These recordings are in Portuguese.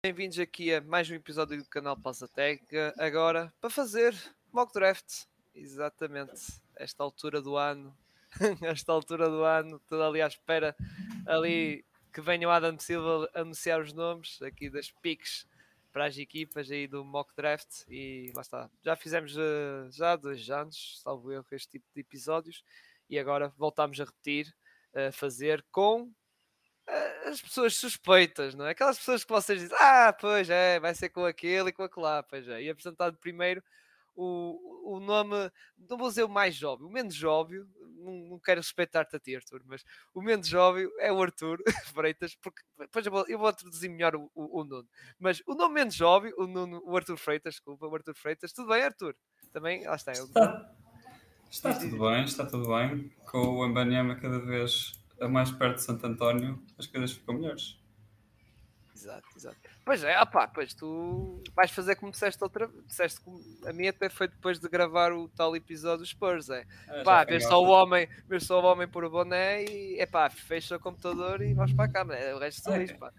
Bem-vindos aqui a mais um episódio do canal Pausa Técnica. Agora para fazer mock draft. Exatamente, esta altura do ano, esta altura do ano, toda ali à espera ali que venha o Adam Silva anunciar os nomes aqui das piques para as equipas aí do mock draft e lá está. Já fizemos uh, já dois anos, salvo erro, este tipo de episódios e agora voltamos a repetir, a fazer com as pessoas suspeitas, não é? Aquelas pessoas que vocês dizem, ah, pois é, vai ser com aquele e com aquele lá, pois é. E apresentado primeiro o, o nome, não vou dizer o mais óbvio, o menos óbvio, não, não quero respeitar-te a ti, Arthur, mas o menos óbvio é o Arthur Freitas, porque depois eu vou, eu vou introduzir melhor o, o, o Nuno. Mas o nome menos óbvio, o, Nuno, o Arthur Freitas, desculpa, o Arthur Freitas, tudo bem, Arthur? Também, lá está. Está, está tudo bem, está tudo bem. Com o Ambaniama cada vez a mais perto de Santo António, as coisas ficam melhores. Exato, exato. Pois é, opá, pois tu vais fazer como disseste outra disseste como a minha até foi depois de gravar o tal episódio dos Spurs, é. é pá, ver só o homem, ver só o homem por o boné e é pá, fecha o computador e vais para a cama. É, o resto é. isso, pá.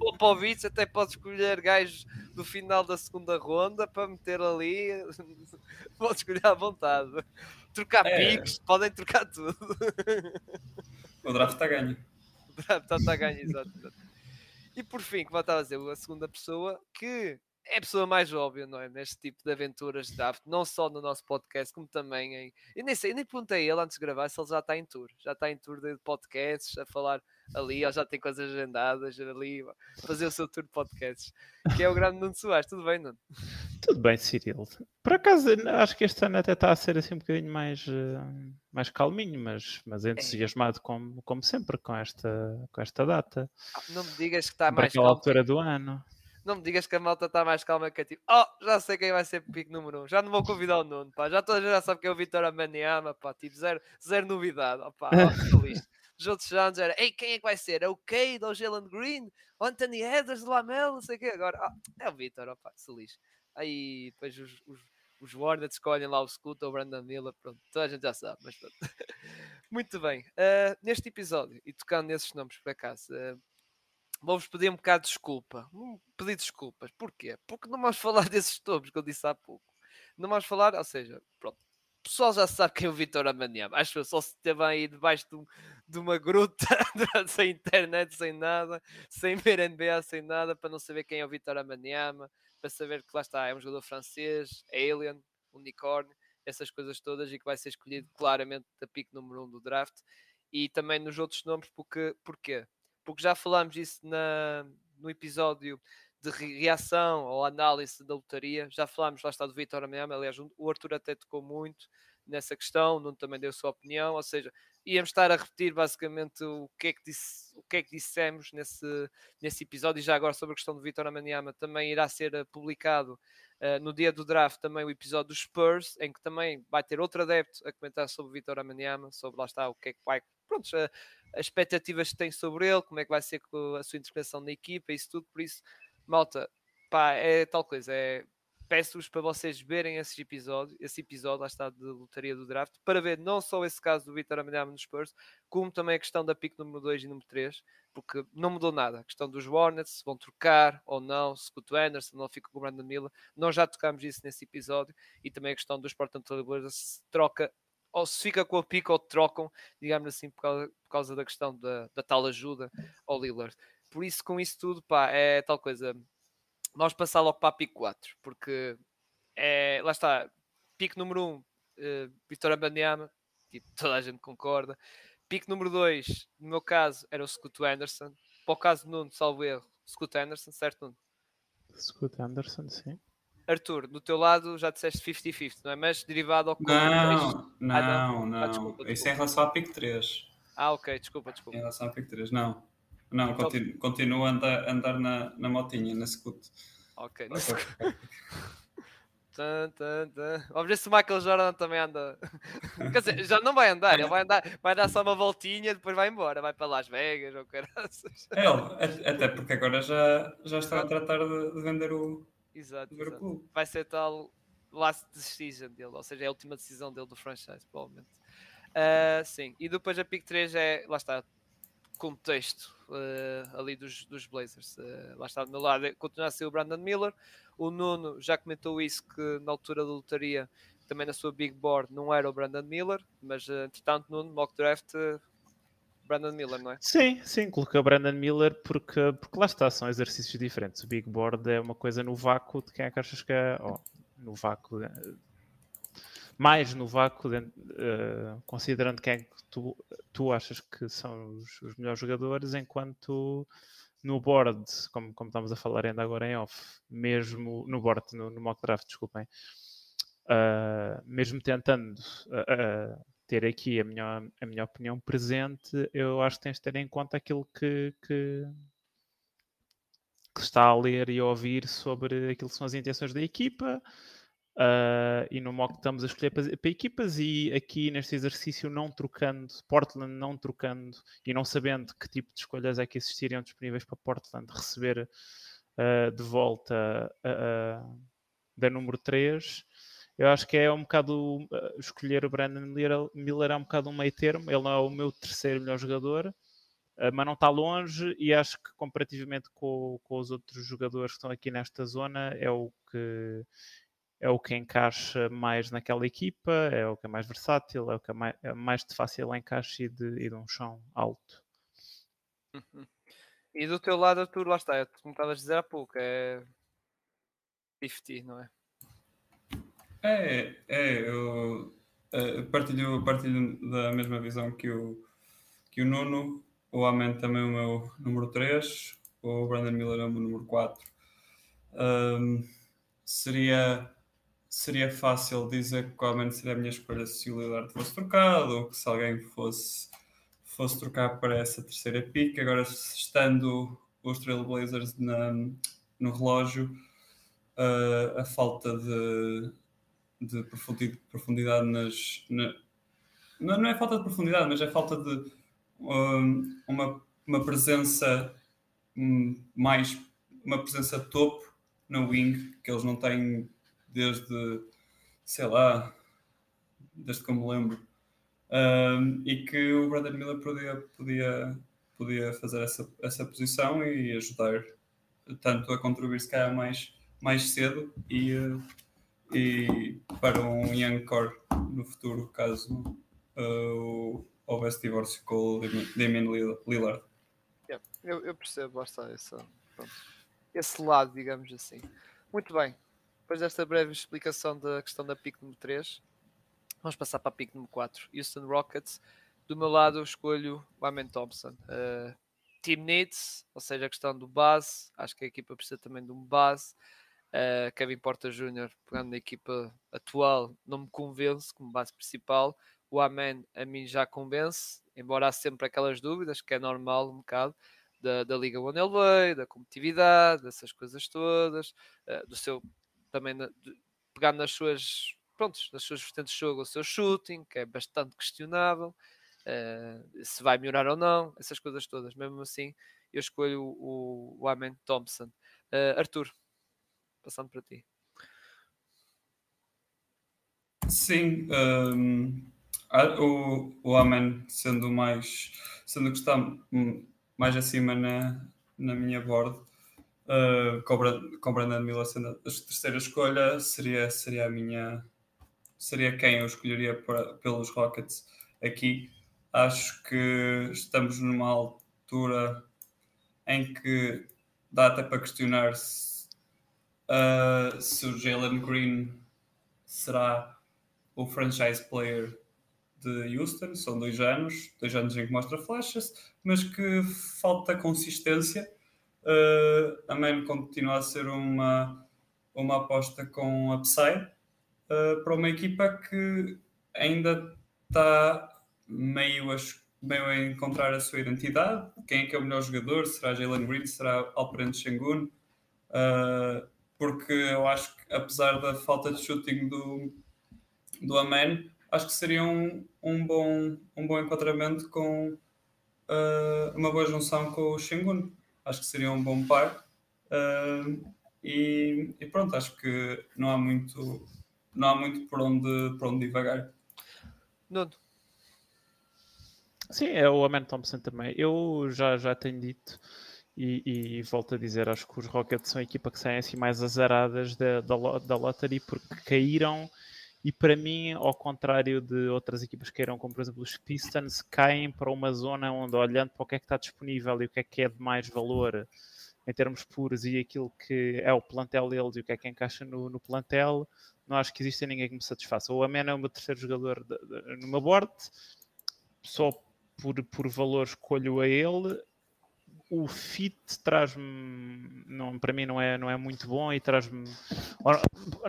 O Popovich até pode escolher gajos do final da segunda ronda para meter ali, pode escolher à vontade trocar é. piques, podem trocar tudo. O draft está ganho. O draft está ganho, exato, exato. E por fim, como eu estava a dizer, a segunda pessoa que é a pessoa mais óbvia, não é? Neste tipo de aventuras de draft, não só no nosso podcast, como também em. Eu nem sei, eu nem perguntei a ele antes de gravar se ele já está em tour. Já está em tour de podcasts, a falar ali, ou já tem coisas agendadas ali, fazer o seu tour de podcasts, que é o grande Nuno Soares. Tudo bem, Nuno? Tudo bem, Cirilo. Por acaso, acho que este ano até está a ser assim um bocadinho mais, uh, mais calminho, mas, mas é. entusiasmado como, como sempre com esta, com esta data. Não me digas que está mais calmo. altura do ano. Não me digas que a malta está mais calma que a tipo, oh, já sei quem vai ser o pico número 1. Um. Já não vou convidar o Nuno, pá. Já toda a gente já sabe que é o Vitor Amaniama, pá. Tipo, zero, zero novidade, oh, pá. Os outros anos era, ei, quem é que vai ser? É o Cade ou o Jalen Green? Anthony Edwards, o Lamelo, não sei o quê. Agora, oh, é o Vitor, opá, se lixe. Aí depois os, os, os escolhem lá o Scoot ou o Brandon Miller, pronto, toda a gente já sabe, mas pronto. Muito bem, uh, neste episódio, e tocando nesses nomes por acaso, uh, vou-vos pedir um bocado de desculpa. Hum, pedir desculpas. Porquê? Porque não vamos falar desses tubos que eu disse há pouco. Não vamos falar, ou seja, pronto. O pessoal já sabe quem é o Vitor Amaniama. Acho que só se esteve aí debaixo de, um, de uma gruta, sem internet, sem nada, sem ver NBA, sem nada, para não saber quem é o Vitor Amaniama, para saber que lá está, é um jogador francês, alien, unicórnio, essas coisas todas, e que vai ser escolhido claramente da pick número 1 um do draft. E também nos outros nomes, porque, porquê? porque já falámos isso na, no episódio de reação ou análise da lotaria. Já falámos, lá está, do Vitor Amayama. Aliás, o Arthur até tocou muito nessa questão, o Nuno também deu a sua opinião. Ou seja, íamos estar a repetir basicamente o que é que, disse, o que, é que dissemos nesse, nesse episódio. E já agora sobre a questão do Vitor Amaniama, também irá ser eh, publicado uh, no dia do draft também o episódio dos Spurs, em que também vai ter outro adepto a comentar sobre o Vitor Amaniama, sobre lá está o que é que vai pronto, as expectativas que tem sobre ele, como é que vai ser a sua integração na equipa, isso tudo, por isso, malta, pá, é tal coisa, é peço-vos para vocês verem esse episódio, esse episódio, lá está, de lotaria do draft, para ver não só esse caso do Vitor Amelhama nos Spurs, como também a questão da pick número 2 e número 3, porque não mudou nada. A questão dos Hornets, se vão trocar ou não, se o Anderson não fica com o Brandon Miller, nós já tocámos isso nesse episódio, e também a questão dos Portland Trailblazers, se troca ou se fica com a pica ou trocam, digamos assim, por causa, por causa da questão da, da, tal ajuda ao Lillard. Por isso, com isso tudo, pá, é tal coisa. Vamos passar logo para a pico 4, porque é, lá está, pico número 1, um, uh, Vitória Bandiama, tipo, toda a gente concorda. Pico número 2, no meu caso, era o Scoot Anderson. Para o caso do Nuno, salvo erro, Scoot Anderson, certo, Nuno? Scoot Anderson, sim. Arthur, do teu lado já disseste 50-50, não é? Mas derivado ao Não, não, não. Ah, não. não. Ah, desculpa, desculpa. Isso é em relação à PIC 3. Ah, ok, desculpa, desculpa. Em relação à PIC 3, não. Não, então... continuo, continuo a andar, andar na, na motinha, na scoot. Ok, na scoot. Vamos ver se o Michael Jordan também anda. Quer dizer, já não vai andar, ele vai andar, vai dar só uma voltinha e depois vai embora, vai para Las Vegas ou caraças. É, até porque agora já, já está a tratar de, de vender o, Exato, exato. Vai ser tal last decision dele, ou seja, é a última decisão dele do franchise, provavelmente. Uh, sim, e depois a pick 3 é, lá está, contexto. Uh, ali dos, dos Blazers. Uh, lá está do meu lado, continua a ser o Brandon Miller. O Nuno já comentou isso que na altura da lotaria, também na sua big board, não era o Brandon Miller, mas uh, entretanto, no mock draft, Brandon Miller, não é? Sim, sim, coloquei o Brandon Miller porque, porque lá está, são exercícios diferentes. O Big Board é uma coisa no vácuo de quem é que achas que é. Oh, no vácuo. Mais no vácuo, uh, considerando quem é que tu, tu achas que são os, os melhores jogadores, enquanto no board, como, como estamos a falar ainda agora em off, mesmo no board, no, no mock draft, desculpem, uh, mesmo tentando uh, ter aqui a minha, a minha opinião presente, eu acho que tens de ter em conta aquilo que, que, que está a ler e a ouvir sobre aquilo que são as intenções da equipa. Uh, e no mock estamos a escolher para, para, equipas e aqui neste exercício não trocando, Portland não trocando e não sabendo que tipo de escolhas é que existiriam disponíveis para Portland receber uh, de volta uh, da número 3, eu acho que é um bocado uh, escolher o Brandon Miller, Miller é um bocado um meio termo. Ele não é o meu terceiro melhor jogador, mas não está longe. E acho que comparativamente com, com os outros jogadores que estão aqui nesta zona, é o que é o que encaixa mais naquela equipa, é o que é mais versátil, é o que é mais, é mais de fácil encaixe e de, e de um chão alto. Uhum. E do teu lado, Arthur, lá está, é como estavas a dizer há pouco, é 50, não é? É, é, eu uh, partilho, partilho da mesma visão que o, que o Nuno. O Amen também é o meu número 3, o Brandon Miller é o meu número 4. Um, seria, seria fácil dizer que Amen seria a minha escolha se o Lillard fosse trocado ou que se alguém fosse, fosse trocar para essa terceira pick. Agora, estando os Trailblazers na, no relógio, uh, a falta de de profundidade nas. Na, não é falta de profundidade, mas é falta de um, uma, uma presença um, mais. uma presença topo na wing que eles não têm desde. sei lá. desde que eu me lembro. Um, e que o Brandon Miller podia, podia, podia fazer essa, essa posição e ajudar tanto a contribuir se calhar mais, mais cedo e. E para um young core no futuro, caso uh, houvesse divórcio com o Damian Lillard. Yeah, eu, eu, percebo, está, essa, esse lado, digamos assim. Muito bem, depois desta breve explicação da questão da pick número 3, vamos passar para a pick número 4, Houston Rockets. Do meu lado, eu escolho Amen Thompson. Uh, team needs, ou seja, a questão do base, acho que a equipa precisa também de um base. Uh, Kevin Porta Jr., pegando na equipa atual, não me convence como base principal. O Amen a mim já convence, embora há sempre aquelas dúvidas, que é normal um bocado, da, da Liga onde ele veio, da competitividade, dessas coisas todas, uh, do seu também na, de, pegando nas suas prontos, nas suas vertentes de jogo, o seu shooting, que é bastante questionável, uh, se vai melhorar ou não, essas coisas todas. Mesmo assim, eu escolho o, o Amen Thompson. Uh, Arthur, passando para ti. Sim, um, o, o Amen sendo mais sendo que está mais acima na, na minha board, uh, com, Brandon Miller sendo a terceira escolha, seria, seria a minha seria quem eu escolheria para, pelos Rockets aqui. Acho que estamos numa altura em que dá até para questionar se uh, se o Jalen Green será o franchise player de Houston, são dois anos, dois anos em que mostra flechas, mas que falta consistência. Uh, a Man continua a ser uma, uma aposta com upside uh, para uma equipa que ainda está meio a, meio a encontrar a sua identidade. Quem é que é o melhor jogador? Será Jalen Green? Será Alperen Sengun? Uh, porque eu acho que apesar da falta de shooting do, do Amen, acho que seria um, um, bom, um bom enquadramento com uh, uma boa junção com o Shingun. Acho que seria um bom par. Uh, e, e, pronto, acho que não há muito, não há muito por onde, por onde divagar. Nuno. Sim, é o Amen Thompson também. Eu já, já tenho dito e, e, volto a dizer, acho que os Rockets são a equipa que saem assim mais azaradas da, da, da lottery porque caíram e para mim, ao contrário de outras equipas que caíram, como por exemplo os Pistons, caem para uma zona onde olhando para o que é que está disponível e o que é que é de mais valor em termos puros e aquilo que é o plantel deles e o que é que encaixa no, no plantel, não acho que exista ninguém que me satisfaça. O Amena é o meu terceiro jogador de, de, no meu board, só por, por valor escolho a ele. O fit traz-me, não, para mim não é, não é muito bom e traz-me,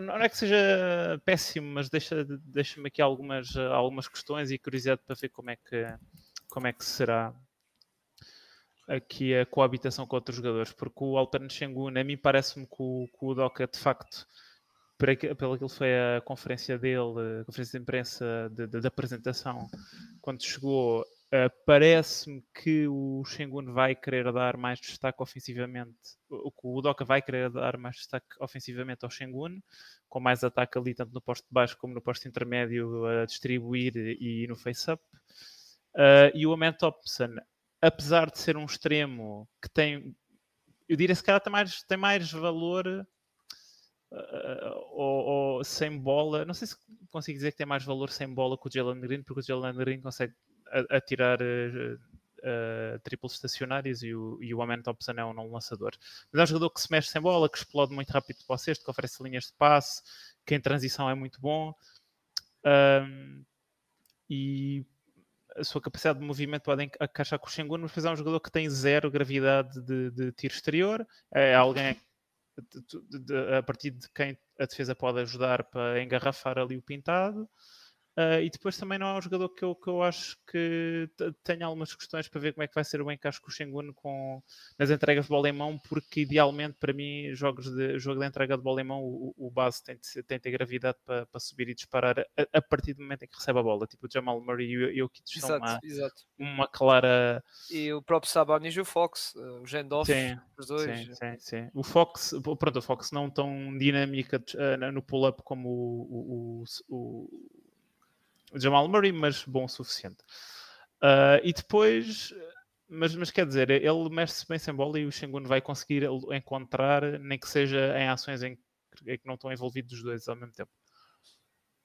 não é que seja péssimo, mas deixa, deixa-me aqui algumas, algumas questões e curiosidade para ver como é que, como é que será aqui a coabitação com outros jogadores, porque o Altern Shengun, a mim parece-me que o, que o Doca de facto pelo aquilo que foi a conferência dele, a conferência de imprensa de, de, de apresentação, quando chegou, uh, parece-me que o Shengun vai querer dar mais destaque ofensivamente, o o vai querer dar mais destaque ofensivamente ao Shengun, com mais ataque ali, tanto no posto de baixo como no posto intermédio, a distribuir e no face-up. Uh, e o Amen Thompson, apesar de ser um extremo que tem, eu diria se calhar tem mais, tem mais valor uh, ou, ou, sem bola. Não sei se consigo dizer que tem mais valor sem bola que o Jalen Green, porque o Jalen Green consegue atirar uh, uh, triplos estacionários e o, e o Amen Thompson é um não lançador. Mas é um jogador que se mexe sem bola, que explode muito rápido para o cesto, que oferece linhas de passe, que em transição é muito bom. Um, e a sua capacidade de movimento pode encaixar com o Shengun, mas é um jogador que tem zero gravidade de, de tiro exterior. É alguém de, de, a partir de quem a defesa pode ajudar para engarrafar ali o pintado. Uh, e depois também não é um jogador que eu, que eu acho que tenha algumas questões para ver como é que vai ser o encaixe com o Shengun com, nas entregas de bola em mão, porque idealmente para mim, jogos de, jogo de entrega de bola em mão, o, o base tem de, tem de ter gravidade para, para subir e disparar a, a, partir do momento em que recebe a bola. Tipo o Jamal Murray e o Kit são uma, uma clara. E o próprio Sabonis e o Fox, o Gendolf, os dois. Sim, sim, sim. O Fox, pronto, o Fox não tão dinâmica uh, no pull-up como o, o, o Jamal Murray, mas bom o suficiente. Uh, e depois, mas, mas quer dizer, ele mexe-se bem sem bola e o Shengun vai conseguir encontrar, nem que seja em ações em, em que não estão envolvidos os dois ao mesmo tempo.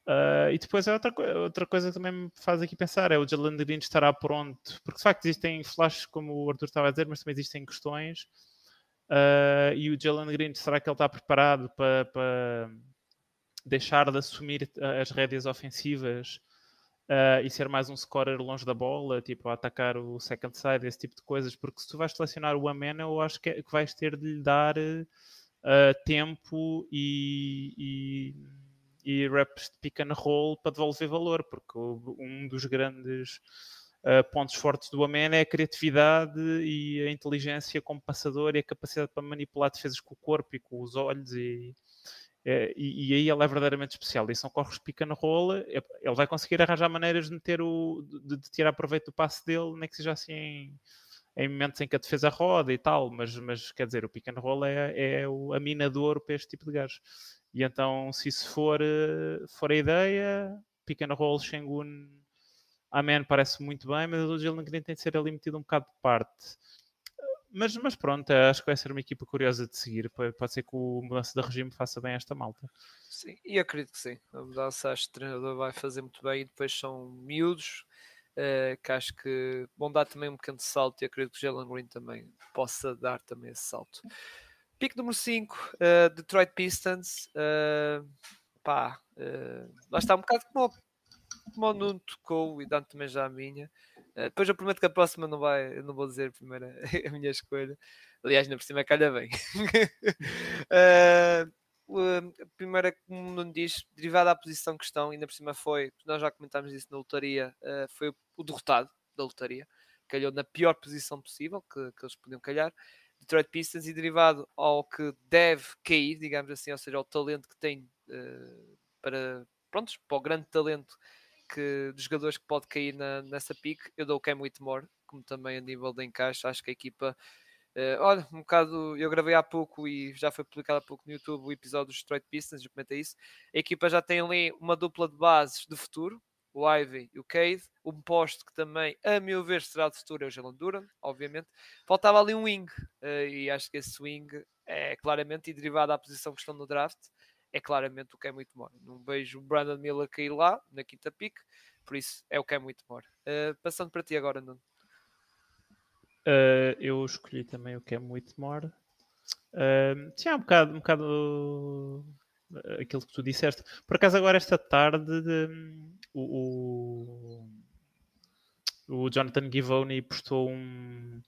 Uh, e depois é outra, outra coisa que também me faz aqui pensar: é o Jalen Green estará pronto, porque de facto existem flashes, como o Arthur estava a dizer, mas também existem questões. Uh, e o Jalen Green, será que ele está preparado para, para deixar de assumir as rédeas ofensivas uh, e ser mais um scorer longe da bola, tipo a atacar o second side, esse tipo de coisas, porque se tu vais selecionar o Amena, eu acho que, é, que vais ter de lhe dar uh, tempo e, e, e reps de pick and roll para devolver valor, porque um dos grandes Uh, pontos fortes do Amena é a criatividade e a inteligência como passador e a capacidade para manipular defesas com o corpo e com os olhos e, e, e, aí ele é verdadeiramente especial. E são corres pica na rola, ele vai conseguir arranjar maneiras de, meter o, de, de, tirar proveito do passe dele, nem que seja assim em, momentos em que a defesa roda e tal. Mas, mas quer dizer, o pick and roll é, é o aminador para este tipo de gajos. E então, se isso for, eh, for a ideia, pick and roll, Shengun, Amen parece muito bem, mas o Jalen Green tem de ser ali metido um bocado de parte mas, mas pronto, acho que vai ser uma equipa curiosa de seguir. Pode ser que o mudança de regime faça bem esta malta. Sim, e acredito que sim. A mudança acho que o treinador vai fazer muito bem e depois são miúdos. Uh, que acho que vão dar também um pequeno salto e acredito que o Jalen Green também possa dar também esse salto. Pico número 5, uh, eh, Detroit Pistons. Uh, pá, uh, lá está um bocado como, o Nuno tocou e dando também já a minha. Uh, depois eu prometo que a próxima não vai, não vou dizer primeiro a minha escolha. Aliás, na por cima calha bem. uh, a primeira, como não diz, derivada à posição que estão, ainda por cima foi, nós já comentámos isso na lotaria, uh, foi o derrotado da lotaria, calhou na pior posição possível que, que eles podiam calhar. Detroit Pistons e derivado ao que deve cair, digamos assim, ou seja, ao talento que tem para, prontos, para o grande talento que dos jogadores que pode cair na, nessa pique, eu dou o Cam Whitmore, como também a nível de encaixe, acho que a equipa Uh, olha, um bocado, eu gravei há pouco e já foi publicado há pouco no YouTube o episódio dos Detroit Pistons, eu comentei isso. A equipa já tem ali uma dupla de bases de futuro, o Ivy e o Cade. Um posto que também, a meu ver, será de futuro é o Jalen Duran, obviamente. Faltava ali um wing, uh, e acho que esse wing é claramente, e derivado à posição que estão no draft, é claramente o que é muito more. Não vejo o Brandon Miller cair lá, na quinta pick, por isso é o que é muito more. Uh, passando para ti agora, Nuno. Uh, eu escolhi também o que é muito more. Uh, tinha um bocado, um bocado aquilo que tu disseste. Por acaso, agora esta tarde, de, o, o, o, Jonathan Givoni postou um,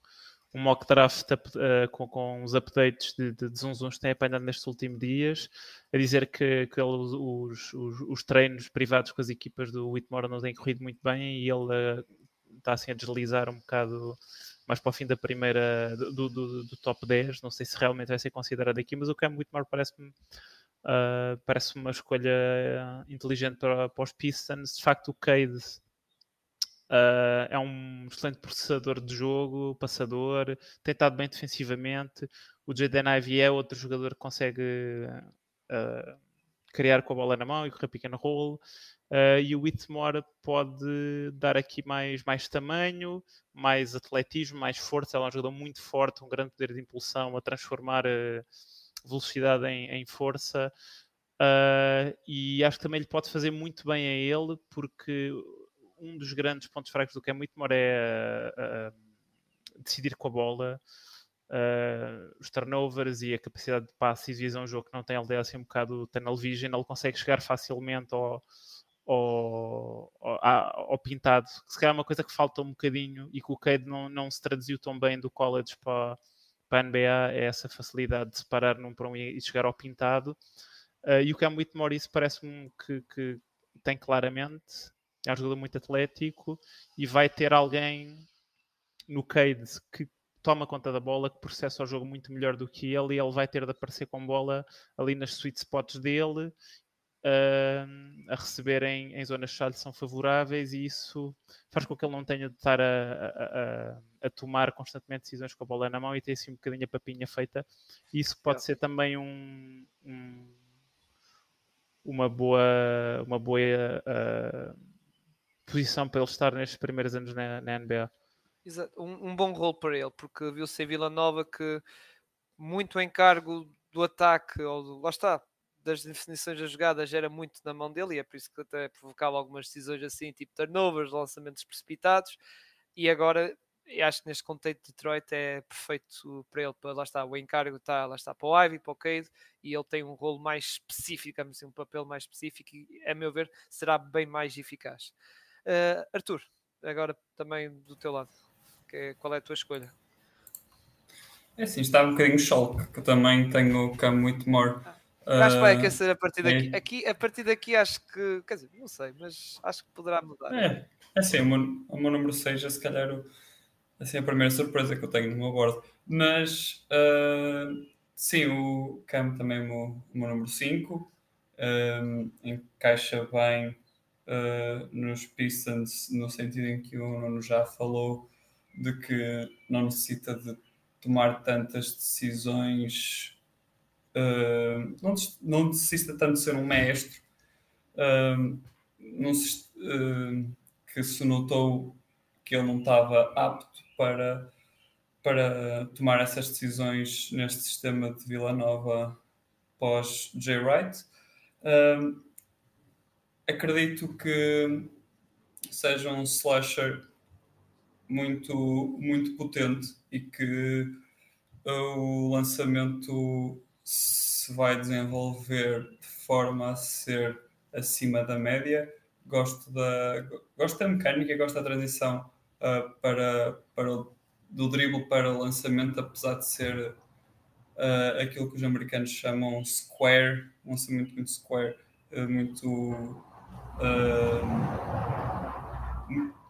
um mock draft uh, com, com os updates de, de, de Zunzuns que tem apanhado nestes últimos dias, a dizer que, que ele, os, os, os, treinos privados com as equipas do Whitmore não têm corrido muito bem e ele uh, está assim a deslizar um bocado mais para o fim da primeira do, do, do, top 10. Não sei se realmente vai ser considerado aqui, mas o Cam Whitmore parece-me uh, parece uma escolha inteligente para, para os Pistons. De facto, o Cade Uh, é um excelente processador de jogo, passador, tem estado bem defensivamente. O Jaden Ivey é outro jogador que consegue uh, criar com a bola na mão e correr pick and roll. Uh, e o Whitmore pode dar aqui mais, mais tamanho, mais atletismo, mais força. Ele é um jogador muito forte, um grande poder de impulsão a transformar velocidade em, em força. e acho que também lhe pode fazer muito bem a ele, porque um dos grandes pontos fracos do Cam Whitmore é uh, decidir com a bola, uh, os turnovers e a capacidade de passe e visão um jogo que não tem LDL assim um bocado tunnel vision, ele consegue chegar facilmente ao, ao, ao, ao, pintado, que se calhar é uma coisa que falta um bocadinho e que o Cade não, não se traduziu tão bem do college para, para a NBA, é essa facilidade de separar num para um e chegar ao pintado. Uh, e o Cam Whitmore isso parece-me que, que, tem claramente é um jogador muito atlético e vai ter alguém no Cade que toma conta da bola, que processa o jogo muito melhor do que ele e ele vai ter de aparecer com bola ali nas sweet spots dele uh, a receber em, em zonas chave são favoráveis e isso faz com que ele não tenha de estar a, a, a, tomar constantemente decisões com a bola na mão e ter assim um bocadinho a papinha feita. Isso pode é. ser também um, um, uma boa, uma boa uh, posição para ele estar nestes primeiros anos na, na NBA. Exato. Um, um, bom rol para ele, porque viu-se em Vila Nova que muito encargo do ataque, ou do, lá está, das definições das jogadas era muito na mão dele e é por isso que até provocava algumas decisões assim, tipo turnovers, lançamentos precipitados. E agora acho que neste contexto de Detroit é perfeito para ele, para, lá está, o encargo está, lá está para o Ivy, para o Cade, e ele tem um rolo mais específico, assim, um papel mais específico e, a meu ver, será bem mais eficaz. Uh, Arthur, agora também do teu lado, é, qual é a tua escolha? É assim, está um bocadinho choque, que eu também tenho o Cam muito. Ah, acho que vai aquecer a partir daqui. É. Aqui, a partir daqui acho que, quer dizer, não sei, mas acho que poderá mudar. É, é assim, o meu, o meu número 6 é se calhar o, assim, a primeira surpresa que eu tenho no meu board. Mas uh, sim, o Cam também é o meu, o meu número 5. Um, encaixa bem uh, nos Pistons, no sentido em que o Nuno já falou de que não necessita de tomar tantas decisões, uh, não, não, necessita tanto de ser um mestre, uh, não se, que se notou que ele não estava apto para, para tomar essas decisões neste sistema de Vila Nova pós Jay Wright acredito que seja um slasher muito, muito potente e que o lançamento se vai desenvolver de forma a ser acima da média. Gosto da, gosto da mecânica, gosto da transição uh, para, para o, do dribble para o lançamento, apesar de ser uh, aquilo que os americanos chamam square, um lançamento muito square, uh, muito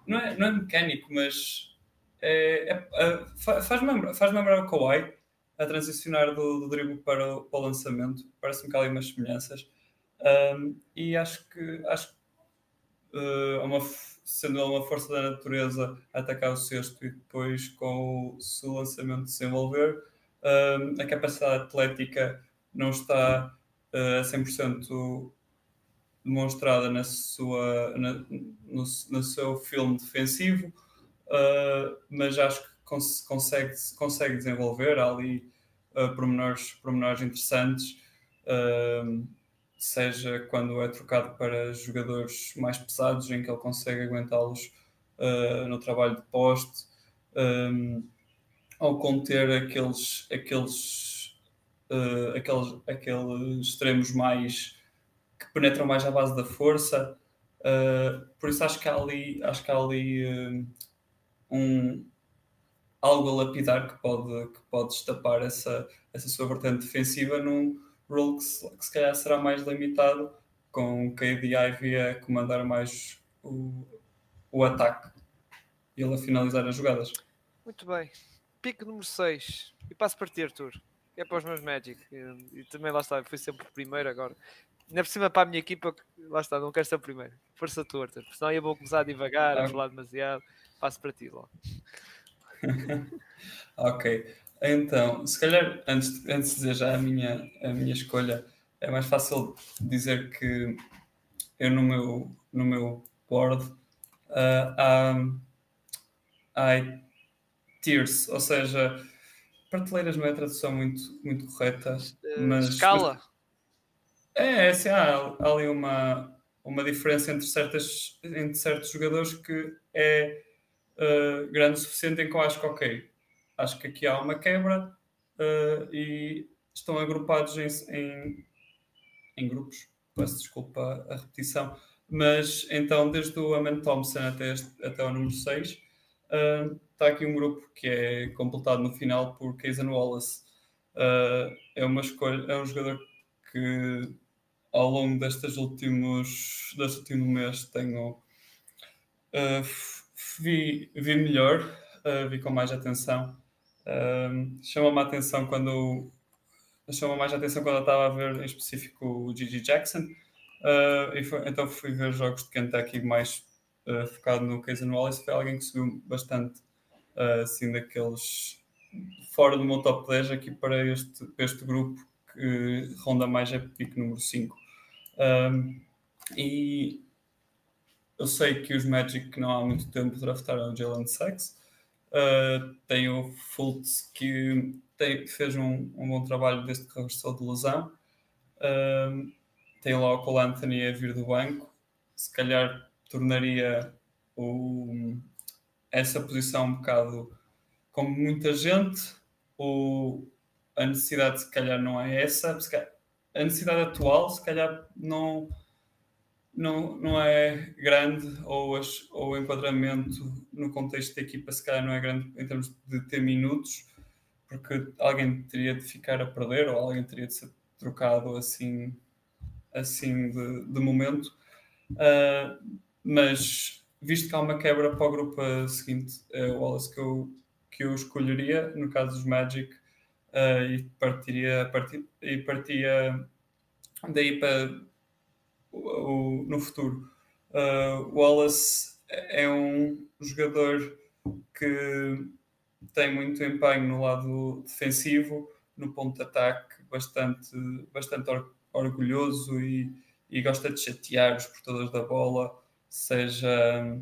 não, é, não é mecânico, mas é, é, é, faz-me lembrar, faz lembrar o Kawhi a transicionar do, do para o, para o lançamento. Parece-me que há ali umas semelhanças. Um, e acho que, acho que uh, uma, sendo ele uma força da natureza atacar o cesto e depois com o, se o lançamento desenvolver, um, a capacidade atlética não está uh, a 100% demonstrada na sua, na, no, no seu filme defensivo, uh, mas acho que cons consegue, consegue desenvolver. Ali uh, pormenores, pormenores interessantes, uh, seja quando é trocado para jogadores mais pesados, em que ele consegue aguentá-los uh, no trabalho de poste, um, ou conter aqueles, aqueles, aqueles, aqueles extremos mais penetram mais à base da força. Uh, por isso acho que há ali, acho que há ali um, algo a lapidar que pode, que pode destapar essa, essa sua vertente defensiva num role que se, que se calhar será mais limitado, com o KD Ivy a comandar mais o, o ataque e ele a finalizar as jogadas. Muito bem. Pique número 6. E passo para ti, Arthur. É para os meus Magic. E, e também lá está, fui sempre o primeiro agora. Ainda por cima para a minha equipa, lá está, não quero ser o primeiro. Força tua, Arthur. Senão eu vou começar devagar, ah. a falar demasiado. Passo para ti logo. ok. Então, se calhar, antes, de, antes de dizer já a minha, a minha escolha, é mais fácil dizer que eu no meu, no meu board uh, há, há tiers, ou seja, prateleiras não é a tradução muito, muito correta, mas... Escala? É, é assim, há, há ali uma, uma diferença entre, certas, entre certos jogadores que é uh, grande o suficiente em que eu acho que, ok, acho que aqui há uma quebra uh, e estão agrupados em, em, em, grupos. Peço desculpa a repetição. Mas então, desde o Aman Thompson até, este, até o número 6, uh, está aqui um grupo que é completado no final por Kaysen Wallace. Uh, é, uma escolha, é um jogador que ao longo destes últimos, deste último mês tenho uh, vi, vi melhor, uh, vi com mais atenção. Uh, chama-me a atenção quando chama mais atenção quando eu estava a ver em específico o Gigi Jackson. Uh, e foi, então fui ver jogos de Kentucky mais focado no Casey Wallace. Foi alguém que subiu bastante assim daqueles fora do meu top 10 aqui para este, este grupo que ronda mais a pico número 5 e eu sei que os Magic não há muito tempo draftaram o Jalen Sachs. Uh, tem o Fultz que tem, fez um, um, bom trabalho desde que regressou de lesão. Tem lá o Cole Anthony a vir do banco. Se calhar tornaria o, essa posição um bocado como muita gente. O, a necessidade se calhar não é essa. Calhar, a necessidade atual se calhar não não, não é grande ou, as, ou o enquadramento no contexto da equipa se calhar não é grande em termos de ter minutos, porque alguém teria de ficar a perder ou alguém teria de ser trocado assim, assim de, de momento. Uh, mas visto que há uma quebra para o grupo seguinte, é o Wallace que eu, que eu escolheria, no caso dos Magic, uh, e partiria, partir, e partia daí para o, no futuro. Uh, Wallace é um jogador que tem muito empenho no lado defensivo, no ponto de ataque, bastante, bastante or, orgulhoso e, e, gosta de chatear os portadores da bola, seja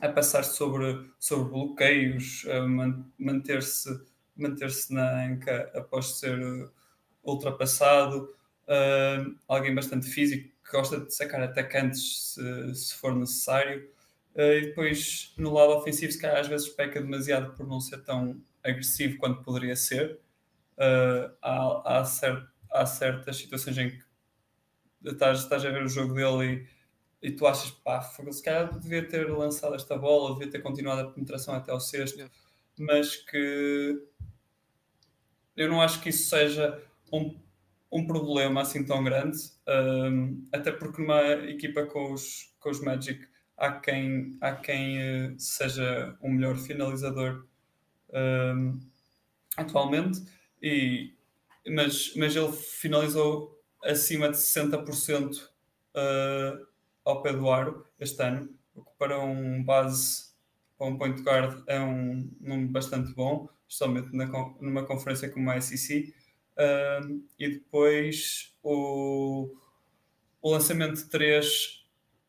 a passar sobre, sobre bloqueios, a man, manter-se manter-se na anca após ser ultrapassado, uh, alguém bastante físico, que gosta de sacar atacantes se, se for necessário. Uh, e depois, no lado ofensivo, se calhar às vezes peca demasiado por não ser tão agressivo quanto poderia ser. Uh, há, há, cert, há, certas situações em que estás, estás a ver o jogo dele e, e tu achas, pá, se calhar devia ter lançado esta bola, devia ter continuado a penetração até ao sexto, yeah. Mas que eu não acho que isso seja um um problema assim tão grande, um, até porque numa equipa com os, com os Magic há quem, há quem uh, seja o melhor finalizador um, atualmente, e, mas, mas ele finalizou acima de 60% uh, eh, ao pé do aro este ano, o que para um base, para um point guard é um número bastante bom, especialmente na, numa conferência como a SEC. E depois o, o lançamento 3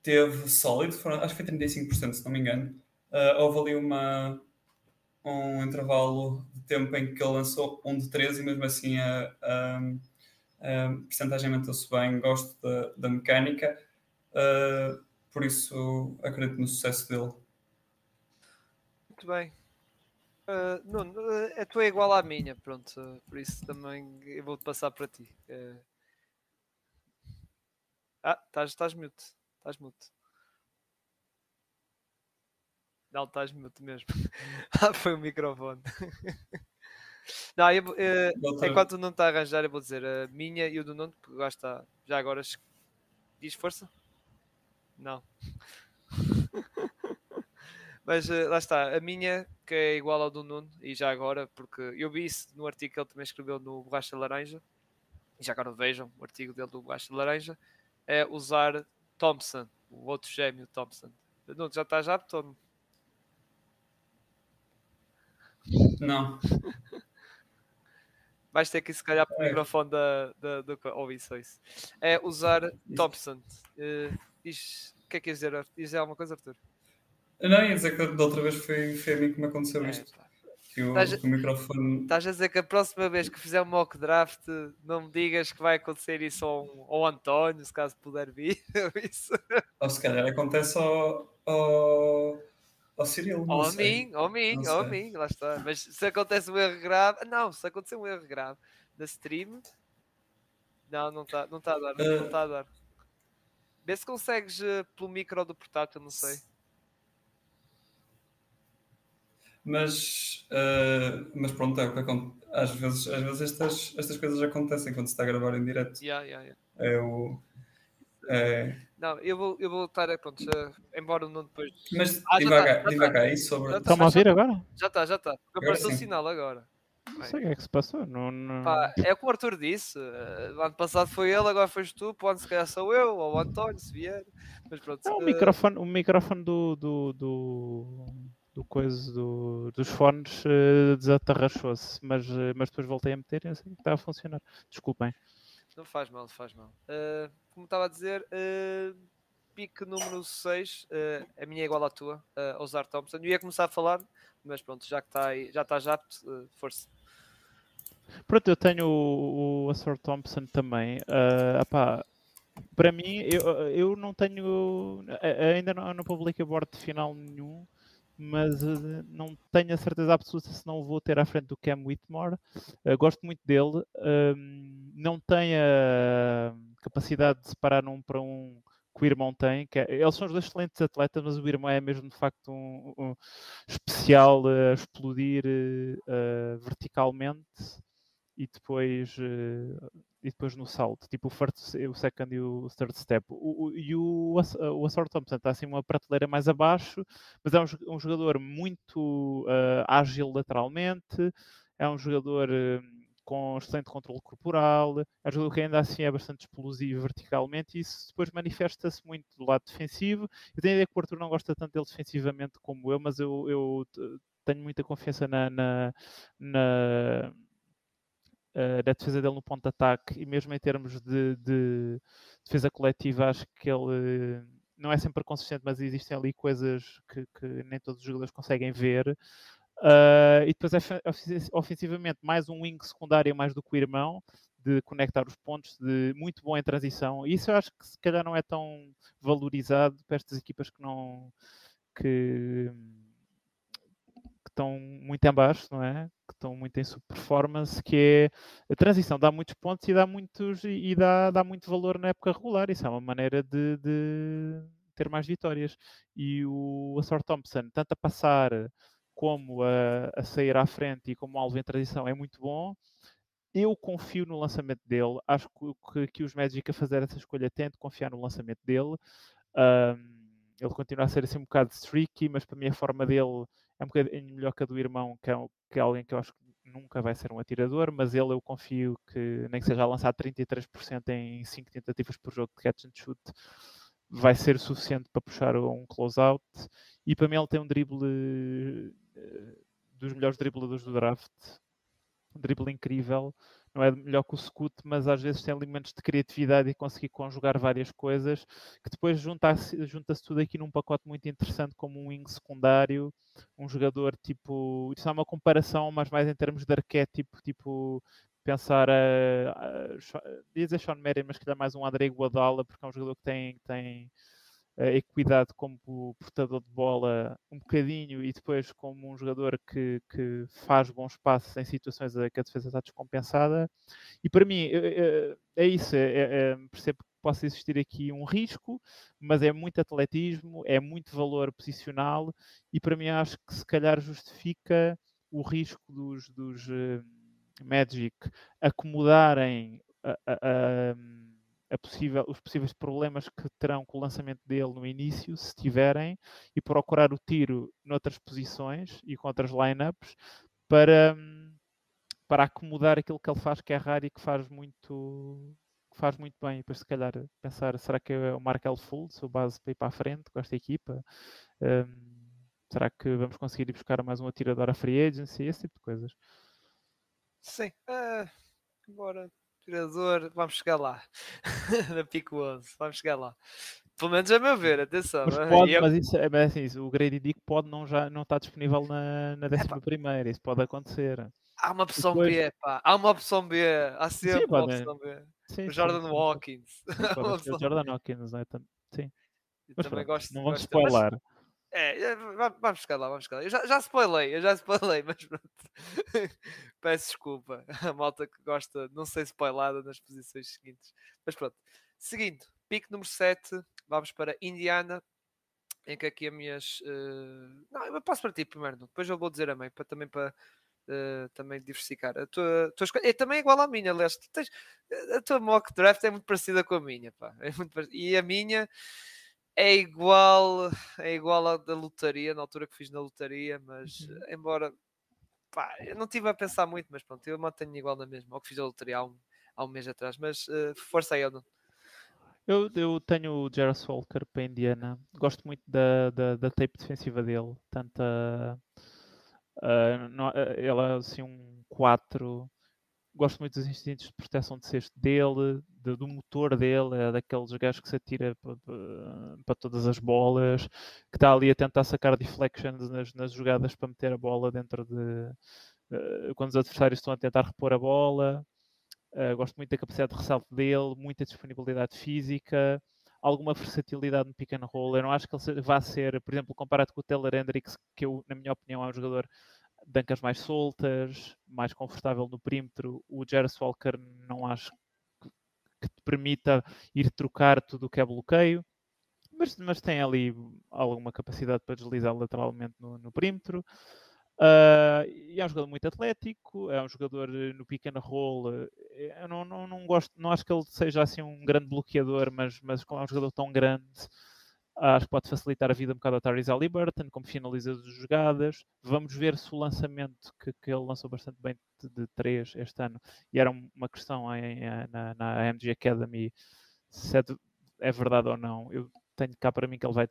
teve sólido, foram, acho que foi 35%, se não me engano. Uh, houve ali uma, um intervalo de tempo em que ele lançou um de 13 e mesmo assim a, a, manteve-se bem. Gosto da, da mecânica, uh, por isso acredito no sucesso dele. Muito bem. Uh, Nuno, uh, a tua é igual à minha, pronto, uh, por isso também eu vou-te passar para ti. Uh... Ah, estás, estás mute, estás mute. Não, estás mute mesmo. ah, foi o microfone. não, eu, uh, enquanto não está a arranjar, eu vou dizer a minha e o do Nuno, porque lá está. Já agora diz força? Não. Mas uh, lá está, a minha, que é igual ao do Nuno, e já agora, porque eu vi isso no artigo que ele também escreveu no Borracha Laranja, e já agora vejam o artigo dele do Borracha Laranja, é usar Thompson, o outro gêmeo Thompson. Nuno, já estás apto ou não? Não. Vais ter que se calhar para o é. microfone da, da, do. Ou isso, isso. É usar Thompson. Uh, diz, o que é que queres dizer? Diz alguma coisa, Arthur? Não, ia dizer que da outra vez foi, foi a mim que me aconteceu é, isto. Que o, estás, o microfone. Estás a dizer que a próxima vez que fizer um mock draft, não me digas que vai acontecer isso ao, ao António, se caso puder vir. isso. Ou se calhar acontece ao, ao, ao Cirilo. Ou a mim, ou a mim, ou a mim, lá está. Mas se acontece um erro grave, não, se acontecer um erro grave na stream, não, não está não tá a dar, não está a dar. Vê se consegues uh, pelo micro do portátil, não sei. Mas, uh, mas pronto, é o que acontece. Às vezes, às vezes estas, estas coisas acontecem quando se está a gravar em direto. Yeah, yeah, yeah. É o. É... Não, eu vou, eu vou estar, pronto, já, embora não depois. Mas ah, devagar, tá, devagar, tá. isso sobre. Estão-me a ouvir agora? Já está, já está. Apareceu o sinal agora. Não sei o que é que se passou. Não, não... Pá, é o que o Arthur disse. Uh, ano passado foi ele, agora foste tu. Pode se calhar sou eu ou o António, se vier. Mas pronto. Não, uh... o, microfone, o microfone do, do, do, do coisa do, dos fones uh, desatarrachou-se, mas, uh, mas depois voltei a meter e assim está a funcionar. Desculpem. Não faz mal, não faz mal. Uh, como estava a dizer, pique número 6, uh, a minha é igual à tua, uh, usar Thompson. Eu ia começar a falar, mas pronto, já que está aí, já apto, uh, força. Pronto, eu tenho o, o Thompson também. Uh, para mim, eu, eu não tenho. Ainda não, não publiquei board final nenhum mas uh, não tenho a certeza absoluta se não vou ter à frente do Cam Whitmore. Uh, gosto muito dele. Uh, não tem a capacidade de separar um para um que o irmão tem. É, eles são os dois excelentes atletas, mas o irmão é mesmo de facto um, um especial a explodir verticalmente e depois e depois no salto, tipo o, first, o second e o third step. O, o, e o, o Assor Thompson está assim uma prateleira mais abaixo, mas é um, um jogador muito uh, ágil lateralmente, é um jogador uh, com excelente controle corporal, é um jogador que ainda assim é bastante explosivo verticalmente e isso depois manifesta-se muito do lado defensivo. Eu tenho a ideia que o Arthur não gosta tanto dele defensivamente como eu, mas eu, eu tenho muita confiança na, na, na uh, da defesa dele no ponto de ataque e mesmo em termos de, de defesa coletiva, acho que ele uh, não é sempre consistente, mas existem ali coisas que, que nem todos os jogadores conseguem ver. Uh, e depois, ofensivamente, mais um wing secundário mais do que o irmão, de conectar os pontos, de muito bom em transição. Isso eu acho que se calhar não é tão valorizado para estas equipas que não. que estão muito em baixo, não é? Que estão muito em subperformance, que é a transição dá muitos pontos e dá muitos e dá, dá muito valor na época regular. Isso é uma maneira de, de ter mais vitórias. E o Assor Thompson, tanto a passar como a, a sair à frente e como alvo em transição, é muito bom. Eu confio no lançamento dele. Acho que, que, os Magic a fazer essa escolha têm de confiar no lançamento dele. Um, ele continua a ser assim um bocado streaky, mas para mim a forma dele é um bocadinho melhor que a do irmão, que é, que é alguém que eu acho que nunca vai ser um atirador, mas ele eu confio que nem que seja a lançar 33% em 5 tentativas por jogo de catch and shoot, vai ser suficiente para puxar um close-out. E para mim ele tem um drible uh, dos melhores dribladores do draft, um drible incrível, não é melhor que o Scoot, mas às vezes tem elementos de criatividade e conseguir conjugar várias coisas, que depois junta-se junta tudo aqui num pacote muito interessante como um wing secundário, um jogador tipo, isso é uma comparação, mas mais em termos de arquétipo, tipo pensar a, a, a dizer Sean Merriam, mas que dá mais um André Guadala, porque é um jogador que tem, tem equidade como portador de bola um bocadinho e depois como um jogador que, que faz bons passos em situações que a defesa está descompensada. E para mim é, é isso, é, é, percebo que possa existir aqui um risco, mas é muito atletismo, é muito valor posicional e para mim acho que se calhar justifica o risco dos, dos uh, Magic acomodarem a, a, a possível, os possíveis problemas que terão com o lançamento dele no início, se tiverem, e procurar o tiro noutras posições e com outras lineups para, para acomodar aquilo que ele faz que é raro e que faz muito faz muito bem. E depois, se calhar, pensar: será que é o Markel Fultz, o base para ir para a frente com esta equipa? Um, será que vamos conseguir ir buscar mais um atirador à free agency? Esse tipo de coisas. Sim, uh, bora Tirador, vamos chegar lá. na Pico 11, vamos chegar lá. Pelo menos a meu ver, atenção. Mas, pode, eu... mas, isso, é, mas assim, o Grady Dick pode não, já, não estar disponível na, na 11 primeira, isso pode acontecer. Há uma opção Depois... B, pá. Há uma opção B. Há sempre sim, uma opção B. Sim, o Jordan sim, Watkins. Sim, o Jordan Watkins, né? Sim. Mas, também gosto, não vamos gosto, spoiler. Mas... É, é vamos ficar lá, vamos ficar lá. Eu já, já spoilei, eu já spoilei, mas pronto. Peço desculpa. A malta que gosta, não sei spoilada nas posições seguintes. Mas pronto. Seguinte, pique número 7, vamos para Indiana. Em que aqui as minhas. Uh... Não, eu passo para ti primeiro, depois eu vou dizer a mãe, para, também para. Uh, também diversificar. A tua, tua escolha é também igual à minha, aliás. Tens, a tua mock draft é muito parecida com a minha, pá. É muito E a minha é igual, é igual à da lotaria, na altura que fiz na lotaria, mas uhum. embora pá, eu não estive a pensar muito, mas pronto, eu mantenho igual na mesma, ao que fiz a lotaria há um, há um mês atrás, mas uh, força aí, não. Eu, eu tenho o Jarvis Walker para Indiana, gosto muito da, da, da tape defensiva dele, tanto a, a, a, ela é assim um 4 gosto muito dos instintos de proteção de cesto dele, de, do motor dele, é daqueles gajos que se atira para, para todas as bolas, que está ali a tentar sacar deflections nas, nas jogadas para meter a bola dentro de. Uh, quando os adversários estão a tentar repor a bola. Uh, gosto muito da capacidade de ressalto dele, muita disponibilidade física, alguma versatilidade no pick and roll. Eu não acho que ele vá ser, por exemplo, comparado com o Taylor Hendricks, que eu, na minha opinião, é um jogador dancas mais soltas, mais confortável no perímetro. O Jarvis Walker não acho que, te permita ir trocar tudo o que é bloqueio, mas, mas tem ali alguma capacidade para deslizar lateralmente no, no perímetro. Uh, é um jogador muito atlético, é um jogador no pick and roll. Eu não, não, não gosto, não acho que ele seja assim um grande bloqueador, mas, mas como é um jogador tão grande, Acho que pode facilitar a vida um bocado a Tyrese Halliburton, como finalizador de jogadas. Vamos ver se o lançamento, que, que ele lançou bastante bem de, de 3 este ano, e era uma questão em, na, na MG Academy, se é, de, é, verdade ou não. Eu tenho cá para mim que ele vai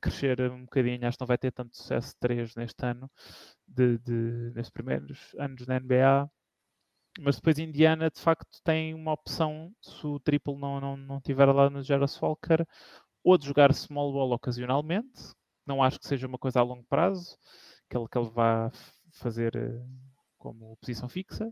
crescer um bocadinho, acho que não vai ter tanto sucesso 3 neste ano, de, de, nestes primeiros anos na NBA. Mas depois Indiana de facto tem uma opção se o triple não, não, não tiver lá no Jarvis Walker ou de jogar small ball ocasionalmente, não acho que seja uma coisa a longo prazo, que ele, que ele vá fazer uh, como posição fixa,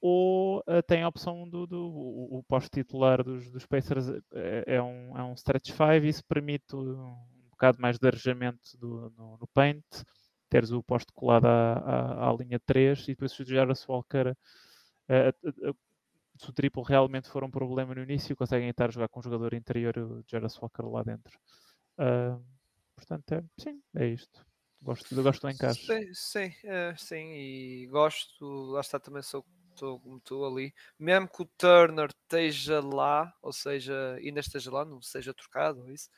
ou uh, tem a opção do, do o, o posto-titular dos, dos Pacers é, é, um, é um stretch 5 e isso permite um bocado mais de arejamento do, no, no paint, teres o posto colado à, à, à linha 3 e depois se a Walker uh, se o triplo realmente for um problema no início, conseguem estar a jogar com um jogador interior, o Jarvis Walker lá dentro. Uh, portanto, é, sim, é isto. Gosto, gosto do encaixe. Sim, sim, é, sim, e gosto, lá está também sou estou como tu ali, mesmo que o Turner esteja lá, ou seja, ainda esteja lá, não seja trocado, isso,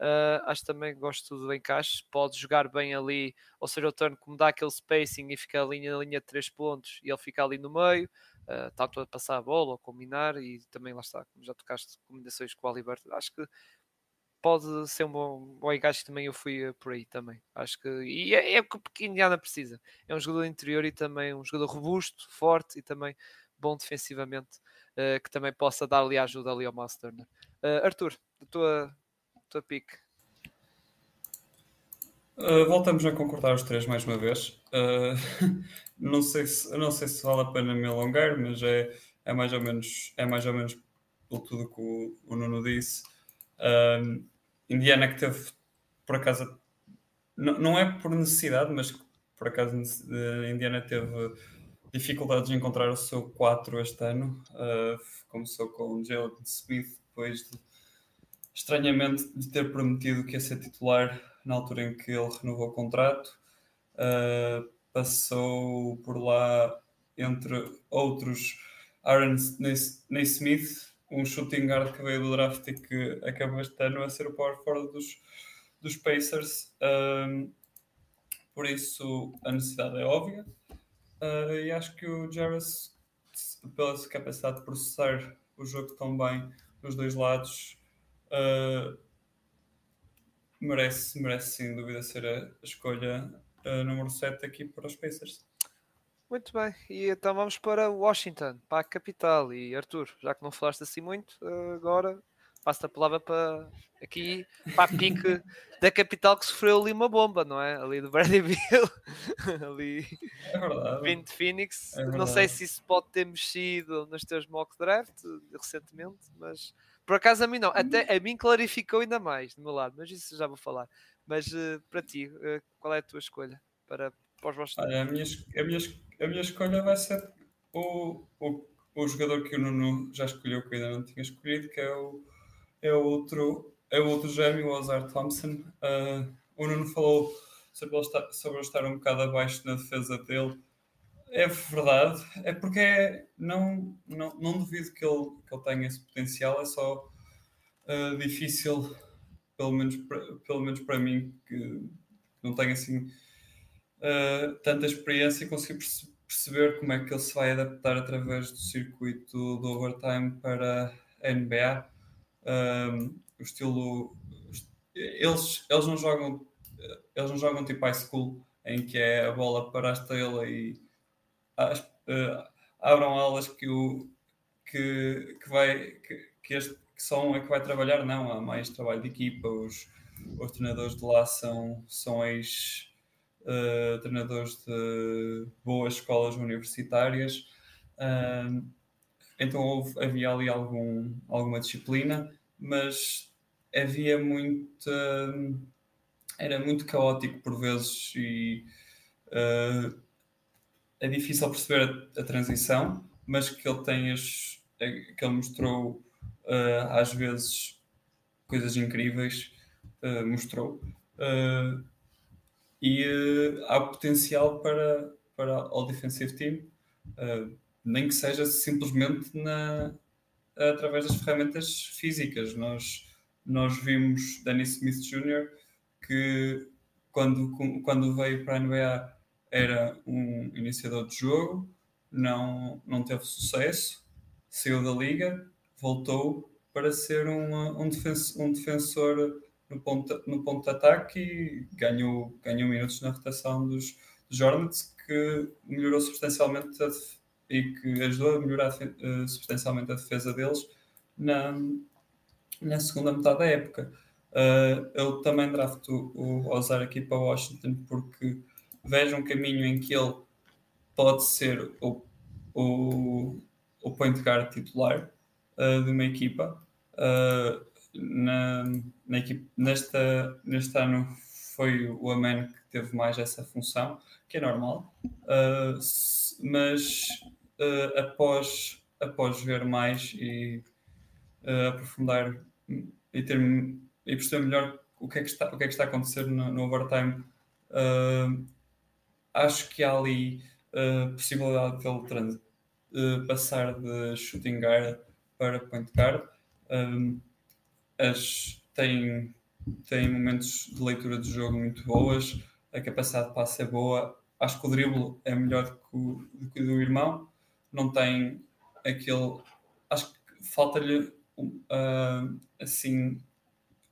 Uh, acho também que gosto do encaixe. Pode jogar bem ali, ou seja, o turno como dá aquele spacing e fica ali na linha de 3 pontos e ele fica ali no meio, uh, a passar a bola ou combinar. E também lá está, como já tocaste combinações com o Aliberto, acho que pode ser um bom, bom. Também eu fui uh, por aí também. Acho que e é, é o que Indiana precisa. É um jogador interior e também um jogador robusto, forte e também bom defensivamente, uh, que também possa dar ali ajuda ali ao Miles Turner. Uh, Arthur, a tua, a tua pick. Uh, voltamos a concordar os três mais uma vez. não, sei se, não sei se vale a pena me alongar, mas é, é mais ou menos é mais ou menos pelo tudo que o, o Nuno disse. Indiana que teve por acaso não, não é por necessidade, mas por acaso Indiana teve dificuldades em encontrar o seu 4 este ano. Uh, começou com Jalen Smith, depois de, estranhamente de ter prometido que ia ser titular na altura em que ele renovou o contrato. Uh, passou por lá, entre outros, Aaron Naismith, um shooting guard que veio do draft e que acabou este ano a ser o power forward dos, dos Pacers. Um, por isso a necessidade é óbvia. Uh, e acho que o Jarvis, pela sua capacidade de processar o jogo tão bem nos dois lados, uh, merece, merece sem dúvida ser a, a escolha número 7 aqui para os Pacers. Muito bem, e então vamos para Washington, para a capital. E Arthur, já que não falaste assim muito, agora passo a palavra para aqui para a pique da capital que sofreu ali uma bomba, não é? Ali do Bradley ali é verdade. de Phoenix. É não sei se isso pode ter mexido nos teus mock draft recentemente, mas por acaso a mim não. Até a mim clarificou ainda mais do meu lado, mas isso já vou falar. Mas uh, para ti, uh, qual é a tua escolha para, para os vossos? Olha, a, minha, a, minha, a minha escolha vai ser o, o, o jogador que o Nuno já escolheu, que ainda não tinha escolhido, que é o é outro, é outro gêmeo, o Ozar Thompson. Uh, o Nuno falou sobre ele, estar, sobre ele estar um bocado abaixo na defesa dele. É verdade, é porque é, não, não, não duvido que ele, que ele tenha esse potencial, é só uh, difícil, pelo menos, pelo menos para mim, que não tenho assim uh, tanta experiência, conseguir perceber como é que ele se vai adaptar através do circuito do overtime para a NBA um, o estilo. Eles, eles não jogam eles não jogam tipo high school em que é a bola para a estrela e as, uh, abram alas que o que, que vai que, que este que são é que vai trabalhar, não, há mais trabalho de equipa, os, os treinadores de lá são, são ex uh, treinadores de boas escolas universitárias. Uh, então houve, havia ali algum, alguma disciplina, mas havia muita. Era muito caótico por vezes e uh, é difícil perceber a, a, transição, mas que ele tem as. que ele mostrou uh, às vezes coisas incríveis, uh, mostrou. e há potencial para, para o defensive team nem que seja simplesmente na, através das ferramentas físicas. Nós, nós vimos Danny Smith Jr., que quando, quando veio para a NBA era um iniciador de jogo, não, não teve sucesso, saiu da liga, voltou para ser uma, um, defensor, um defensor no ponto, no ponto de ataque e ganhou, ganhou minutos na rotação dos, dos Hornets, que melhorou substancialmente a, e que ajudou a melhorar uh, substancialmente a defesa deles na, na segunda metade da época. Uh, eu também drafto o Ozar aqui para Washington porque vejo um caminho em que ele pode ser o, o, o point guard titular uh, de uma equipa. Uh, na, na equipe, nesta, neste ano foi o Amen que teve mais essa função, que é normal, uh, mas uh, após, após ver mais e aprofundar e, ter, e perceber melhor o que é que está, o que é que está a acontecer no, no overtime, acho que há ali uh, possibilidade de ele trans, passar de shooting guard para point guard. Um, as, tem, tem momentos de leitura de jogo muito boas, a capacidade de passe é boa. Acho que o drible é melhor do que o, do, que o do irmão não tem aquele. Acho que falta-lhe uh, assim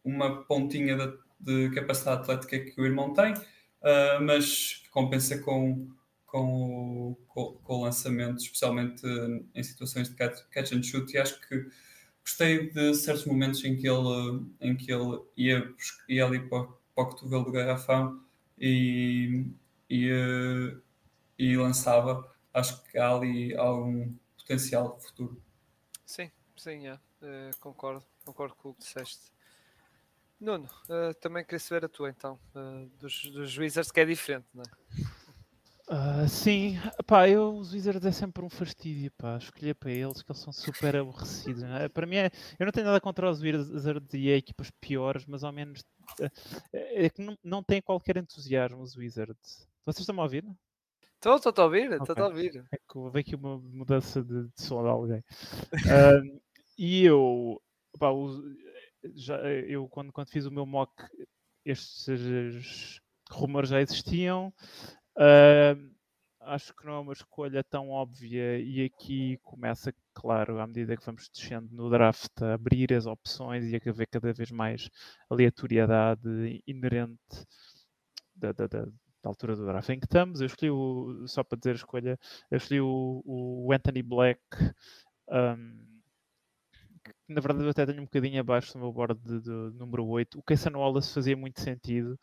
uma pontinha de, de, capacidade atlética que o irmão tem, uh, mas compensa com, com o, com, com o lançamento, especialmente em situações de catch, catch and shoot, e acho que gostei de certos momentos em que ele, em que ele ia, ia ali para, para o cotovelo do garrafão e, e, eh, e lançava. Acho que há ali algum potencial futuro. Sim, sim, é. Uh, concordo, concordo com o que disseste. Nuno, uh, também queria saber a tua então, uh, dos, dos Wizards, que é diferente, não é? Uh, sim, pá, eu, os Wizards é sempre um fastídio, pá, escolher para eles que eles são super aborrecidos. É? Para mim é, eu não tenho nada contra os Wizards e equipas piores, mas ao menos é, é que não, não tem qualquer entusiasmo os Wizards. Vocês estão a ouvir? Estou, estou a ouvir, estou okay. a ouvir. É que houve aqui uma mudança de, de som de alguém. e eu, pá, os, já, eu quando, quando fiz o meu mock, estes rumores já existiam. Uh, acho que não é uma escolha tão óbvia e aqui começa, claro, à medida que vamos descendo no draft, a abrir as opções e a haver cada vez mais aleatoriedade inerente da, da, da, da altura do draft em que estamos. Eu escolhi, o, só para dizer a escolha, eu escolhi o, o Anthony Black. Um, na verdade eu até tenho um bocadinho abaixo do meu board de, de, número 8. O Casey Wallace fazia muito sentido.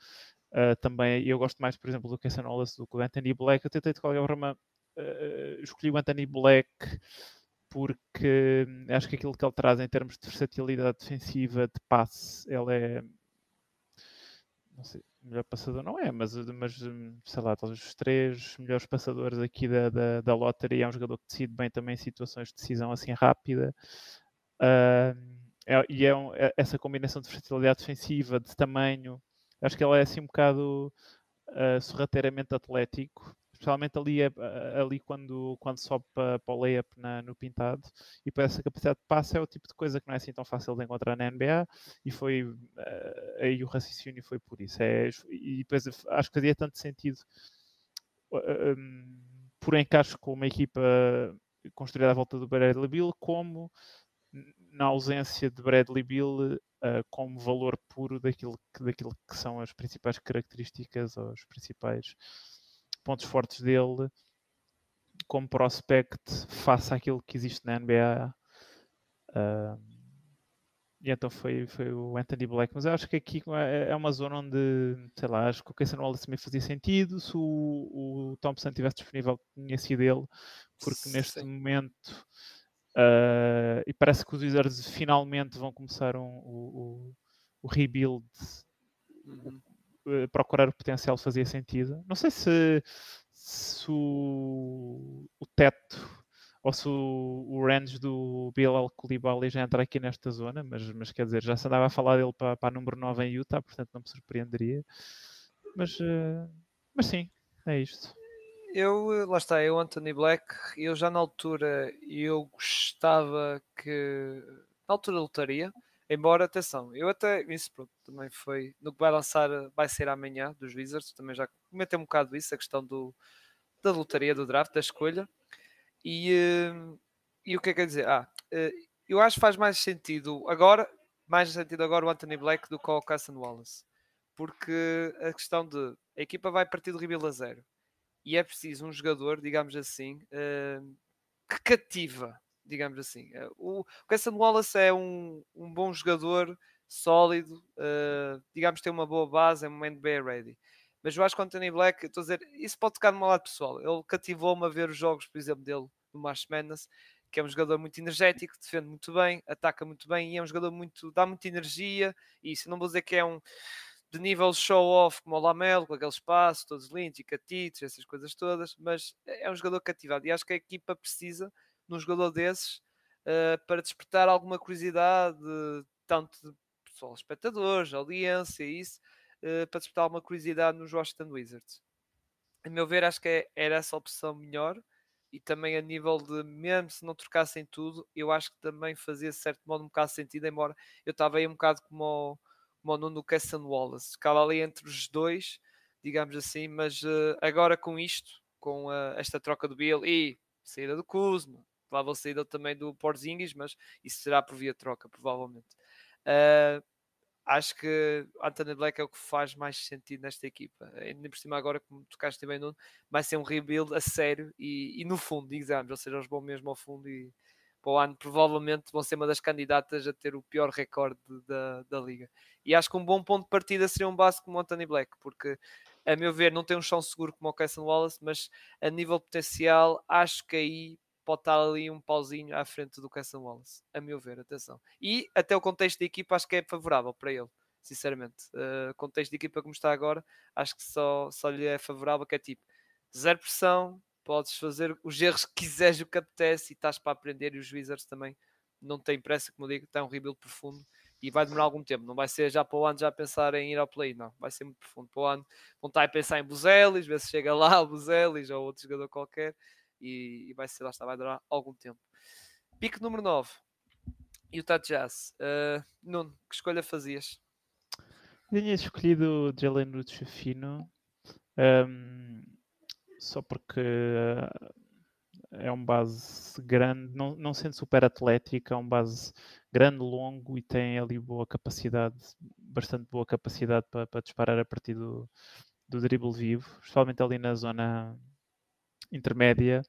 Uh, também eu gosto mais, por exemplo, do Casey Wallace do que do Anthony Black. Eu tentei de qualquer forma uh, escolhi o Anthony Black porque hum, acho que aquilo que ele traz em termos de versatilidade defensiva, de passe, ele é não sei, melhor passador não é, mas, mas hum, sei lá, talvez os três melhores passadores aqui da, da, da lottery é um jogador que decide bem também situações de decisão assim rápida. Uh, é, e é, um, é, essa combinação de versatilidade defensiva, de tamanho, acho que ele é assim um bocado uh, sorrateiramente atlético, especialmente ali, ali quando, quando sobe para, para o layup na, no pintado, e para essa capacidade de passe é o tipo de coisa que não é assim tão fácil de encontrar na NBA, e foi uh, aí o raciocínio foi por isso. É, e depois acho que fazia tanto sentido um, por encaixe com uma equipa construída à volta do Bradley Bill, como na ausência de Bradley Bill uh, como valor puro daquilo que, daquilo que são as principais características ou os principais pontos fortes dele como prospect face àquilo que existe na NBA. Uh, e então foi, foi o Anthony Black. Mas eu acho que aqui é, é uma zona onde, sei lá, acho que o Casey Wallace também fazia sentido. Se o, o Thompson estivesse disponível, tinha sido ele, porque neste Sim. momento Uh, e parece que os Wizards finalmente vão começar um, o, o, rebuild, uhum. uh, procurar o potencial fazia sentido. Não sei se, se o, o, teto ou se o, o range do Bilal Koulibaly já entra aqui nesta zona, mas, mas quer dizer, já se andava a falar dele para, para a número 9 em Utah, portanto não me surpreenderia. Mas, uh, mas sim, é isto eu, lá está, eu, Anthony Black, eu já na altura, eu gostava que, na altura lutaria, embora, atenção, eu até, isso pronto, também foi, no que vai lançar, vai ser amanhã, dos Wizards, também já comentei um bocado isso, a questão do, da lotaria, do draft, da escolha, e, eh, e o que é que quer dizer? Ah, eh, eu acho que faz mais sentido agora, mais sentido agora o Anthony Black do que o Casson Wallace, porque a questão de, a equipa vai partir do rebuild a zero, e é preciso um jogador, digamos assim, uh, que cativa, digamos assim. Uh, o Cassian Wallace é um, um bom jogador, sólido, uh, digamos tem uma boa base, é um NBA ready. Mas eu acho que o Anthony Black, estou a dizer, isso pode tocar no meu lado pessoal. Ele cativou-me a ver os jogos, por exemplo, dele no March Madness, que é um jogador muito energético, defende muito bem, ataca muito bem e é um jogador muito, dá muita energia. E isso não vou dizer que é um de nível show-off como o Lamelo, com aquele espaço, todos lindos e catitos, essas coisas todas, mas é um jogador cativado e acho que a equipa precisa de um jogador desses uh, para despertar alguma curiosidade, tanto de pessoal, espectadores, audiência, isso, uh, para despertar alguma curiosidade nos Washington Wizards. A meu ver, acho que é, era essa opção melhor e também a nível de, mesmo se não trocassem tudo, eu acho que também fazia de certo modo um bocado sentido, embora eu estava aí um bocado como o como o Nuno Casson Wallace. Ficava ali entre os dois, digamos assim, mas uh, agora com isto, com uh, esta troca do Bill e saída do Kuzma, provável saída também do Porzingis, mas isso será por via troca, provavelmente. Uh, acho que Anthony Black é o que faz mais sentido nesta equipa. Ainda por cima, agora, como tocaste bem, Nuno, vai ser um rebuild a sério e, e no fundo, digamos, ou seja, eles vão mesmo ao fundo e para o ano provavelmente vão ser uma das candidatas a ter o pior recorde da, da liga. E acho que um bom ponto de partida seria um base como o Anthony Black, porque a meu ver não tem um chão seguro como o Casson Wallace, mas a nível potencial acho que aí pode estar ali um pauzinho à frente do Casson Wallace, a meu ver, atenção. E até o contexto da equipa acho que é favorável para ele, sinceramente. Uh, contexto de equipa como está agora, acho que só, só lhe é favorável, que é tipo zero pressão, podes fazer os erros que quiseres, o que apetece e estás para aprender. E os Wizards também não têm pressa, como digo, está um rebuild profundo e vai demorar algum tempo. Não vai ser já para o ano já pensar em ir ao play, não. Vai ser muito profundo para o ano. Vão estar a pensar em Buzelis, ver se chega lá o Buzelis ou outro jogador qualquer e, e vai ser lá está, vai durar algum tempo. Pique número 9. Utah Jazz. Uh, Nuno, que escolha fazias? Eu tinha escolhido Jalen Rutschafino um, só porque uh, é um base grande, não, não sendo super atlético, é um base grande, longo e tem ali boa capacidade, bastante boa capacidade para, para disparar a partir do, do dribble vivo, especialmente ali na zona intermédia.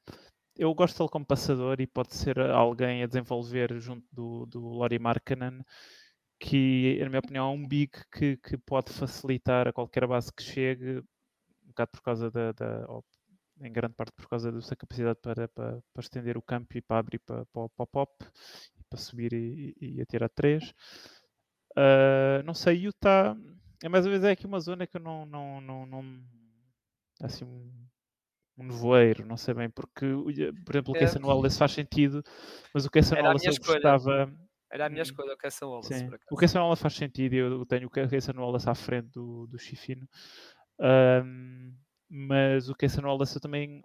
Eu gosto dele como passador e pode ser alguém a desenvolver junto do, do Lori Markkanen, que, na minha opinião, é um big que, que pode facilitar a qualquer base que chegue, um bocado por causa da, da em grande parte por causa da sua capacidade para, para, para, estender o campo e para abrir para, para, para o pop, e para subir e, e, atirar três. Uh, não sei, Utah é mais ou menos é aqui uma zona que eu não, não, não, não assim um, um nevoeiro, não sei bem, porque, por exemplo, o é. Casson Wallace faz sentido, mas o Casson Wallace eu gostava. Era a minha hum. escolha, o Casson Wallace. Sim. O Casson Wallace faz sentido, eu tenho o Casson Wallace à frente do, do Chifino. Um, mas o Casson Wallace eu também,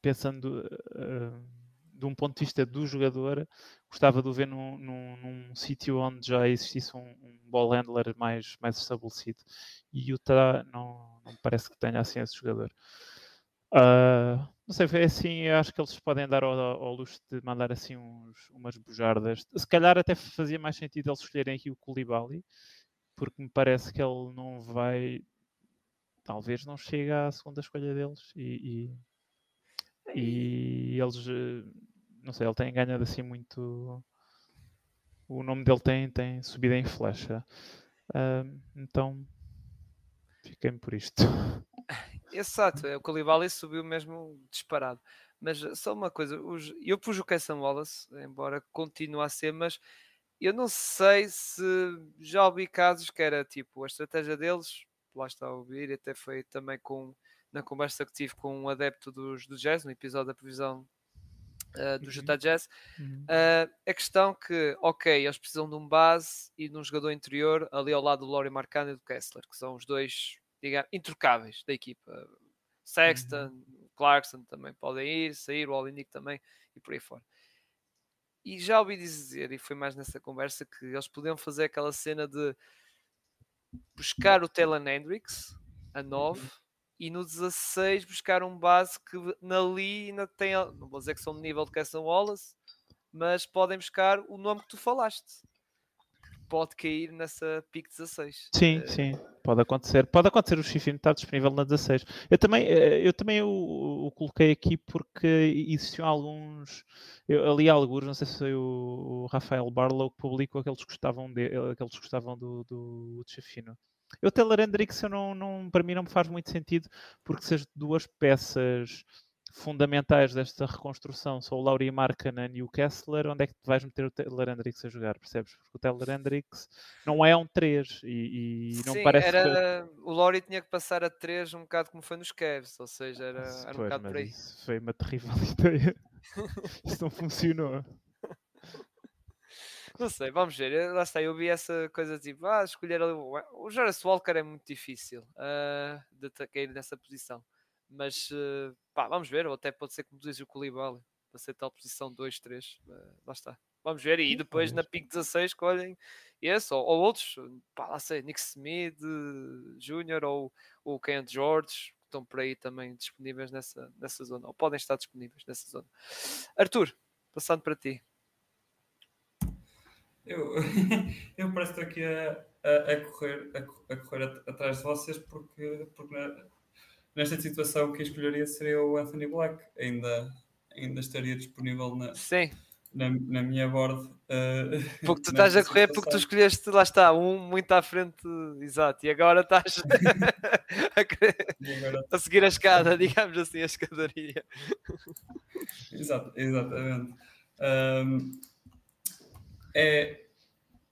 pensando uh, de um ponto de vista do jogador, gostava de o ver num, num, num sítio onde já existisse um, um, ball handler mais, mais estabelecido. E Utah não, não parece que tenha assim esse jogador. Uh, não sei, é assim, acho que eles podem dar ao, ao, luxo de mandar assim uns, umas bujardas. Se calhar até fazia mais sentido eles escolherem aqui o Koulibaly, porque me parece que ele não vai talvez não chegue à segunda escolha deles e, e, e eles eh, não sei, ele tem ganhado assim muito o nome dele tem, tem subido em flecha. Uh, então fiquei-me por isto. Exato, é, o Koulibaly subiu mesmo disparado. Mas só uma coisa, os, eu pus o Casson Wallace, embora continue a ser, mas eu não sei se já ouvi casos que era tipo a estratégia deles lá está a ouvir, até foi também com, na conversa que tive com um adepto dos, do jazz, no episódio da previsão uh, do uhum. Utah Jazz, uhum. uh, a questão que, ok, eles precisam de um base e de um jogador interior ali ao lado do Laurie Marcano e do Kessler, que são os dois, digamos, introcáveis da equipa. Sexton, uhum. Clarkson também podem ir, sair, o Olinick também e por aí fora. E já ouvi dizer, e foi mais nessa conversa, que eles podiam fazer aquela cena de buscar o Taylor Hendricks a 9 uhum. e no 16 buscar um base que na li ainda tem, não vou dizer que são de nível de Casson Wallace, mas podem buscar o nome que tu falaste. Pode cair nessa pick 16. Sim, uh, sim, pode acontecer. Pode acontecer o Chifino estar disponível na 16. Eu também, eh, eu também o, o coloquei aqui porque existiam alguns. Eu ali alguns, não sei se foi o, Rafael Barlow que publicou aqueles que gostavam, de, aqueles gostavam do, do, do Chifino. Eu, Taylor Hendricks, não, não, para mim não me faz muito sentido, porque se as duas peças fundamentais desta reconstrução são o Laurie Markkanen e o Kessler, onde é que tu vais meter o Taylor Hendricks a jogar, percebes? Porque o Taylor Hendricks não é um 3 e, e não Sim, parece era... que... o Laurie tinha que passar a 3 um bocado como foi nos Cavs, ou seja, era, era um bocado por aí. Isso foi uma terrível ideia. isso não funcionou. Não sei, vamos ver. Lá está, eu vi essa coisa tipo, ah, escolher ali. O Jonas Walker é muito difícil uh, de cair nessa posição. Mas uh, pá, vamos ver, ou até pode ser como diz o Koulibaly, para ser tal posição 2, 3. Uh, lá está. Vamos ver, e depois na PIC 16 escolhem esse ou, ou, outros, pá, lá sei, Nick Smith Jr. ou o Ken George, que estão por aí também disponíveis nessa, nessa zona, ou podem estar disponíveis nessa zona. Arthur, passando para ti. Eu, eu parece estou aqui a, a, a correr, a, a correr atrás de vocês porque, porque nesta situação que escolheria seria o Anthony Black. Ainda, ainda estaria disponível na, Sim. na, na minha board. Uh, porque tu estás a correr porque tu escolheste, lá está, um muito à frente, exato, e agora estás a, agora... a, seguir a escada, digamos assim, a escadaria. Exato, exatamente. Um, é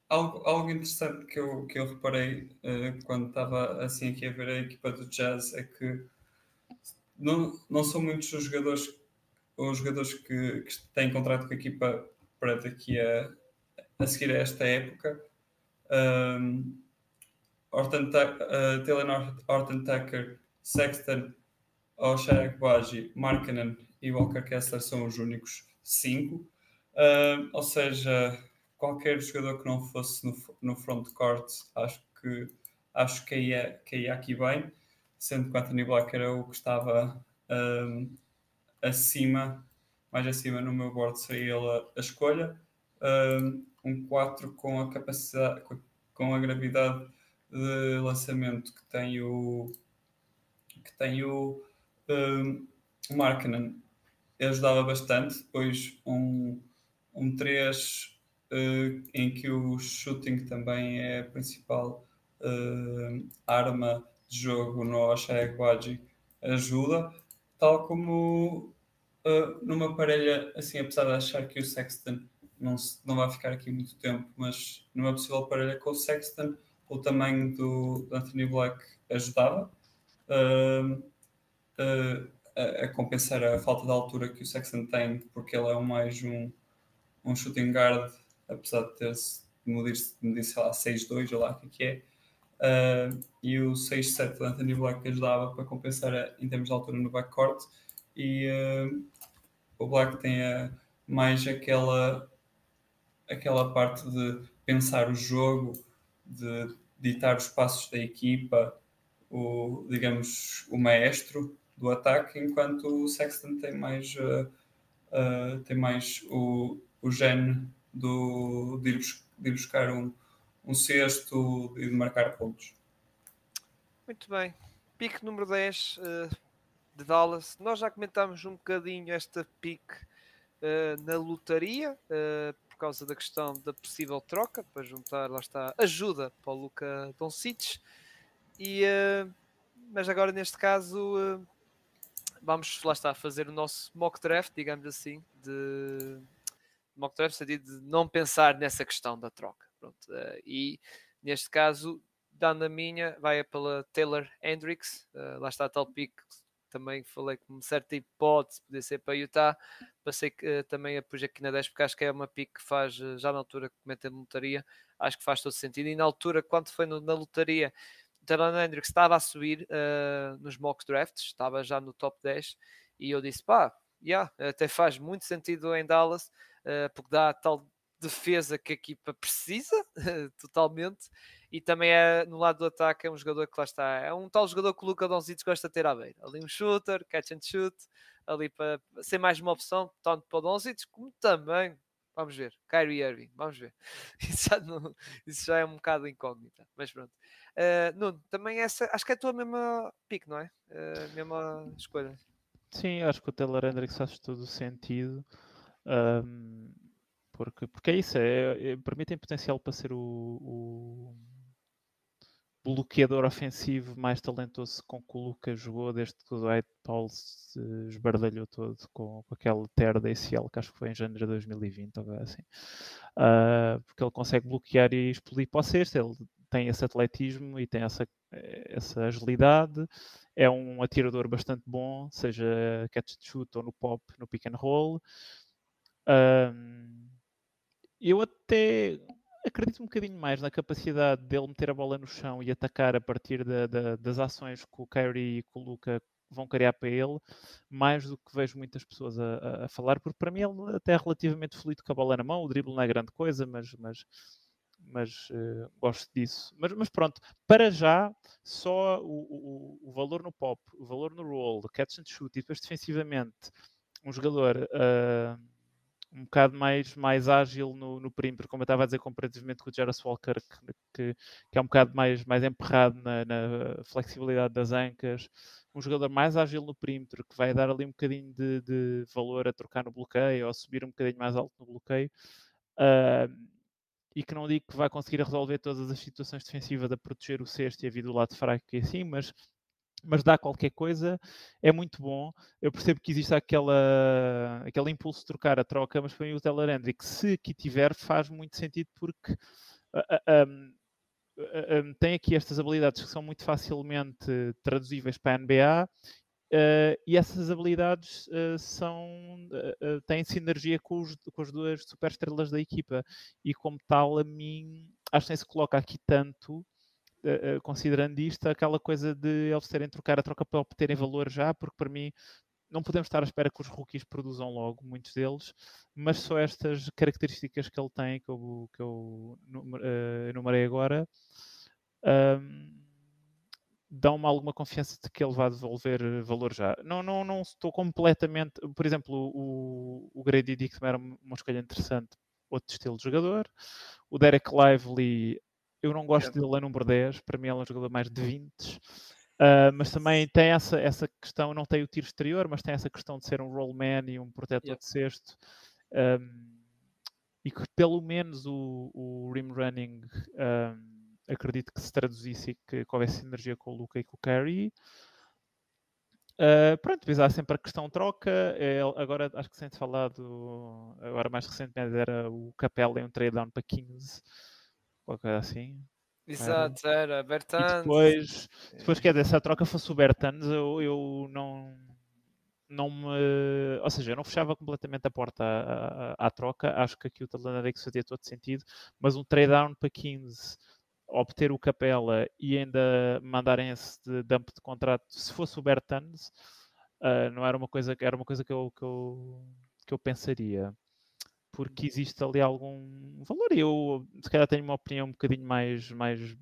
algo, algo interessante que eu, que eu reparei uh, quando estava assim aqui a ver a equipa do Jazz é que não, não são muitos os jogadores, os jogadores que, que têm contrato com a equipa para daqui a, a seguir a esta época. Um, Horton, uh, Taylor Horton Tucker, Sexton, Oshaya Gwaji, Markkanen e Walker Kessler são os únicos cinco. Uh, ou seja, qualquer jogador que não fosse no, no frontcourt, acho que acho que ia, que ia aqui bem, sendo que o Anthony Black era o que estava um, acima, mais acima no meu board seria ele a, a escolha. Um, um 4 com a capacidade, com a gravidade de lançamento que tem o que tem o, um, o Markkanen ajudava bastante, depois um, um 3 uh, em que o shooting também é a principal uh, arma de jogo no Oshaya ajuda, tal como uh, numa parelha, assim, apesar de achar que o Sexton não, se, não vai ficar aqui muito tempo, mas numa possível parelha com o Sexton, o tamanho do, Anthony Black ajudava uh, uh, a, a, compensar a falta de altura que o Sexton tem, porque ele é mais um, um shooting guard apesar de ter medir-se, medir, sei lá, 6-2 ou lá o que é. Uh, e o 6-7 do Anthony Black ajudava para compensar a, em termos de altura no backcourt. E uh, o Black tem a, mais aquela, aquela parte de pensar o jogo, de ditar os passos da equipa, o, digamos, o maestro do ataque, enquanto o Sexton tem mais, uh, uh, tem mais o, o gene do, de, de ir buscar um, um cesto e de marcar pontos. Muito bem. Pique número 10 uh, eh, de Dallas. Nós já comentámos um bocadinho esta pique uh, na lotaria, uh, por causa da questão da possível troca, para juntar, lá está, ajuda para o Luca Doncic. E, mas agora neste caso vamos lá está fazer o nosso mock draft, digamos assim, de mock draft, sentido de não pensar nessa questão da troca. Pronto, uh, e neste caso, dando a minha, vai pela Taylor Hendricks, uh, lá está a tal pick também falei com certa hipótese poder ser para Utah, passei que uh, também a pus aqui na 10 porque acho que é uma pick que faz, já na altura que comentei na lotaria, acho que faz todo sentido, e na altura, quando foi no, na lotaria, Taylor Hendricks estava a subir nos mock drafts, estava já no top 10, e eu disse, pá, yeah, até faz muito sentido em Dallas, porque dá tal defesa que a equipa precisa, totalmente, e também é no lado do ataque é um jogador que lá está, é um tal jogador que o Luca Donzic gosta de ter à beira, ali um shooter, catch and shoot, ali para ser mais uma opção, tanto para o Donzic como também, vamos ver, Kyrie Irving, vamos ver, isso já, não, isso já é um bocado incógnita, mas pronto. Uh, Nuno, também essa, acho que é a tua mesma pick, não é? Uh, mesma escolha. Sim, acho que o Taylor Hendricks faz todo o sentido. Um, porque, porque é isso, é, é, para mim tem potencial para ser o, o, bloqueador ofensivo mais talentoso com que o Lucas jogou desde que o Dwight Powell se esbardalhou todo com, com aquele tear da ACL que acho que foi em janeiro de 2020 ou assim. Uh, porque ele consegue bloquear e explodir para o sexto, ele tem esse atletismo e tem essa, essa agilidade, é um atirador bastante bom, seja catch and shoot ou no pop, no pick and roll. Um, eu até acredito um bocadinho mais na capacidade dele meter a bola no chão e atacar a partir da, da, das ações que o Kyrie e que o Luca vão criar para ele, mais do que vejo muitas pessoas a, a, falar, porque para mim ele até é relativamente fluido com a bola na mão, o drible não é grande coisa, mas, mas, mas uh, gosto disso. Mas, mas, pronto, para já, só o, o, o, valor no pop, o valor no roll, catch and shoot e depois defensivamente, um jogador... Uh, um bocado mais, mais ágil no, no perímetro, como eu estava a dizer, comparativamente com o Jarvis Walker, que, que é um bocado mais, mais emperrado na, na, flexibilidade das ancas. Um jogador mais ágil no perímetro, que vai dar ali um bocadinho de, de valor a trocar no bloqueio ou a subir um bocadinho mais alto no bloqueio. Uh, e que não digo que vai conseguir resolver todas as situações defensivas a proteger o sexto e a vida do lado fraco e assim, mas mas dá qualquer coisa, é muito bom. Eu percebo que existe aquela, aquele impulso de trocar a troca, mas para mim o Teller Hendrick, se aqui tiver, faz muito sentido porque um, um, tem aqui estas habilidades que são muito facilmente traduzíveis para a NBA Uh, e essas habilidades uh, são, uh, têm sinergia com, os, com as duas superestrelas da equipa e como tal a mim acho que nem se coloca aqui tanto considerando isto aquela coisa de eles terem trocar a troca para obterem valor já, porque para mim não podemos estar à espera que os rookies produzam logo, muitos deles, mas só estas características que ele tem, que eu, que eu enumerei agora, um, dão-me alguma confiança de que ele vai devolver eh, valor já. Não, não, não estou completamente. Por exemplo, o, o Grady Dick era uma escolha interessante, outro estilo de jogador. O Derek Lively, eu não gosto é. dele a número 10, para mim ele é um jogador mais de 20. Uh, ah, mas também tem essa, essa questão, não tem o tiro exterior, mas tem essa questão de ser um rollman e um protetor yeah. de sexto. Um, e que pelo menos o, o rim running um, acredito que se traduzisse e que, que houvesse sinergia com o Luca e com o Carey. Uh, pronto, depois há sempre a questão troca. É, agora acho que sente falado, agora mais recentemente era o Capella em um trade down para 15, qualquer assim. Exato, era, Bertans. E depois, depois quer dizer, se a troca fosse o Bertans, eu, eu não, não me. Ou seja, eu não fechava completamente a porta à, à, à troca. Acho que aqui o Talanarix fazia todo sentido, mas um trade down para 15 obter o Capela e ainda mandarem esse de dump de contrato, se fosse o Bertans, uh, não era uma coisa era uma coisa que eu, que eu, que eu pensaria. Porque existe ali algum valor e eu se calhar tenho uma opinião um bocadinho mais, mais,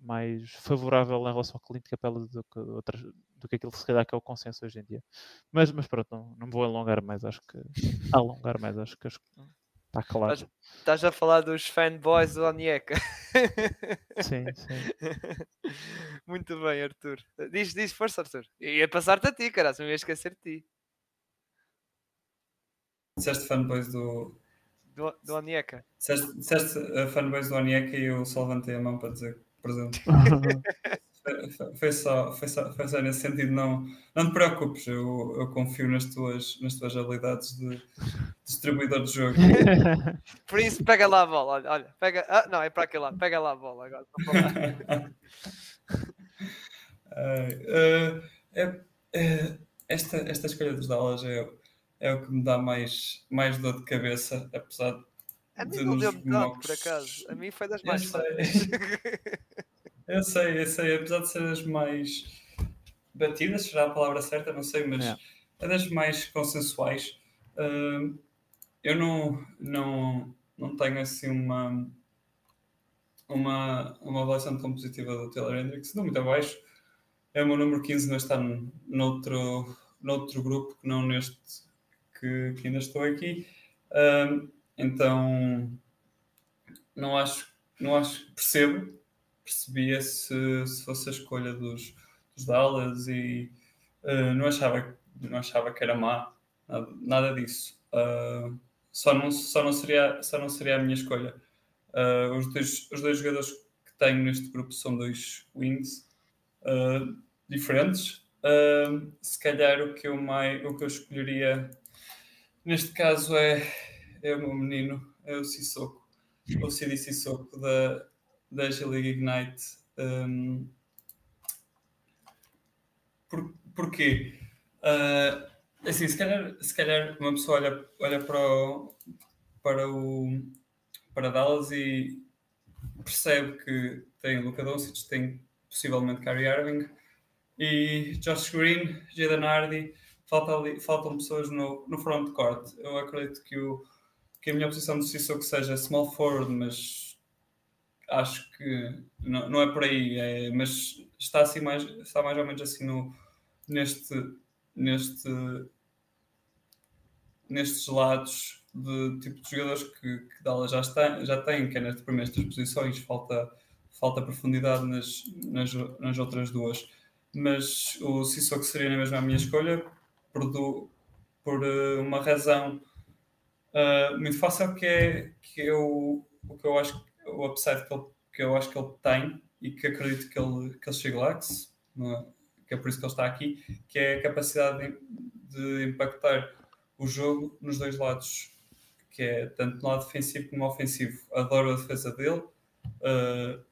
mais favorável em relação ao Clint Capela do que, outras, do que aquilo se calhar que é o consenso hoje em dia. Mas, mas pronto, não, não me vou alongar mais, acho que alongar mais, acho que acho, Está claro. Estás, estás, a falar dos fanboys do Onieka. Sim, sim. Muito bem, Arthur. Diz, diz força, Arthur. Ia passar-te a ti, cara, se me ia esquecer de ti. Disseste fanboys do. Do, do Onieka. Disseste, disseste uh, fanboys do Onieka e eu só levantei a mão para dizer presente. foi, só, foi, só, foi só nesse sentido. Não, não te preocupes, eu, eu confio nas tuas, nas tuas habilidades de distribuidor de jogo. Por isso, pega lá a bola. Olha, olha pega. Ah, não, é para aquele lado. Pega lá a bola agora. uh, é, é, esta, esta escolha dos Dallas é, é o que me dá mais, mais dor de cabeça, apesar de. A mim não deu-me tanto, por acaso. A mim foi das mais fáceis. Eu sei, eu sei, apesar de ser as mais batidas, será a palavra certa, não sei, mas é, é das mais consensuais. Uh, eu não, não, não tenho assim uma, uma, uma avaliação tão positiva do Taylor Hendricks, não muito abaixo. É o meu número 15, mas está noutro, noutro grupo que não neste que, que ainda estou aqui. Uh, então, não acho, não acho, percebo percebia se, se fosse a escolha dos, dos Dallas e uh, não, achava, não achava que era má, nada, nada disso. Uh, só, não, só, não seria, só não seria a minha escolha. Uh, os, dois, os dois jogadores que tenho neste grupo são dois wings diferentes. se calhar o que, eu mais, o que eu escolheria neste caso é, é o meu menino, é o Sissoko, o Cidi Sissoko da, da G-League Ignite. Um, por, porquê? Uh, assim, se calhar, se calhar uma pessoa olha, olha para, o, para, o, para Dallas e percebe que tem Luca Doncic, tem possivelmente Kyrie Irving e Josh Green, Jaden Hardy, falta ali, faltam pessoas no, no front court. Eu acredito que, o, que a minha posição de Sissoko seja small forward, mas acho que não, não é por aí, é, mas está assim mais, está mais ou menos assim no, neste, neste, nestes lados de tipo de jogadores que, que Dallas já, está, já tem, que é nas primeiras posições, falta, falta profundidade nas, nas, nas outras duas. Mas o Sissoko seria mesmo a minha escolha por, do, por uh, uma razão uh, muito fácil que é, que é o, que eu acho o upside que, ele, que eu acho que ele tem e que acredito que ele, que ele chegue lá, que, se, que é por isso que ele está aqui, que é a capacidade de, de impactar o jogo nos dois lados, que é tanto no lado defensivo como ofensivo. Adoro a defesa dele. Uh,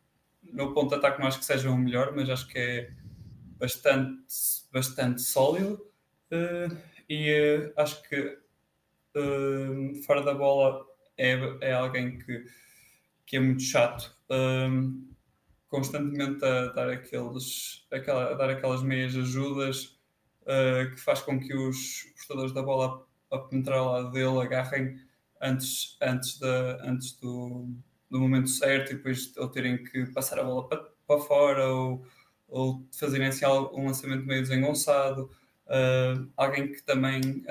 no ponto de ataque não acho que seja o melhor, mas acho que é bastante, bastante sólido. Uh, e uh, acho que fora da bola é, é alguém que, que é muito chato. constantemente a dar aqueles aquela, a dar aquelas meias ajudas que faz com que os portadores da bola a penetrar ao lado dele, agarrem antes, antes, da, antes do, do momento certo e depois ou terem que passar a bola para, para fora ou, ou fazerem assim um lançamento meio desengonçado. Uh, alguém que também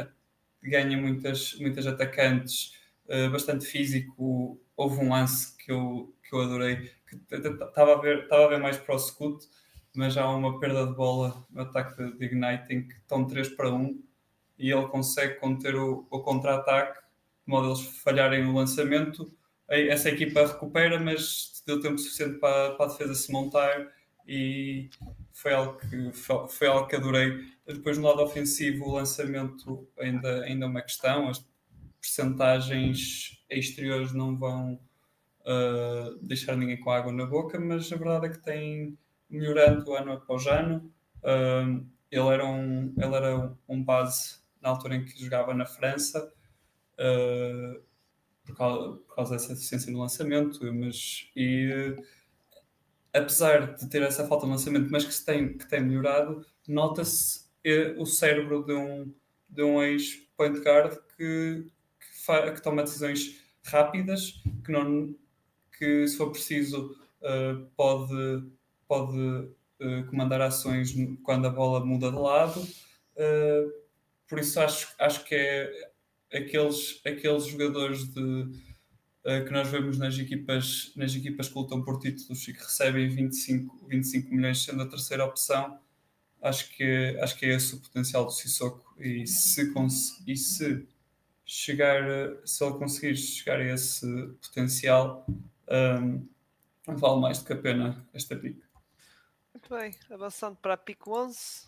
ganha muitas, muitas atacantes, uh, bastante físico. Houve um lance que eu, que eu adorei, que estava a, ver, mais para o Scoot, mas há uma perda de bola no ataque de Ignite em que estão 3 para 1 e ele consegue conter o, o contra-ataque, de modo eles falharem no lançamento. Essa equipa recupera, mas deu tempo suficiente para, para a defesa se montar e foi algo que, foi algo que adorei. Depois, no lado ofensivo, o lançamento ainda, ainda é uma questão. As percentagens exteriores não vão uh, deixar ninguém com água na boca, mas a verdade é que tem melhorando ano após ano. Uh, ele era um, ele era um base na altura em que jogava na França, uh, por, causa, por, causa, dessa deficiência no lançamento, mas e, apesar de ter essa falta de lançamento, mas que, se tem, que tem melhorado, nota-se o cérebro de um, de um ex-point guard que, que, que, toma decisões rápidas, que, não, que se for preciso pode, pode comandar ações quando a bola muda de lado. Uh, por isso acho, acho que é aqueles, aqueles jogadores de, uh, que nós vemos nas equipas, nas equipas que lutam por títulos e que recebem 25, 25 milhões sendo a terceira opção, acho que, acho que é esse o potencial do Sissoko e se, e se chegar, se ele conseguir chegar a esse potencial, um, vale mais do que a pena esta pick. Muito bem, avançando para a pick 11,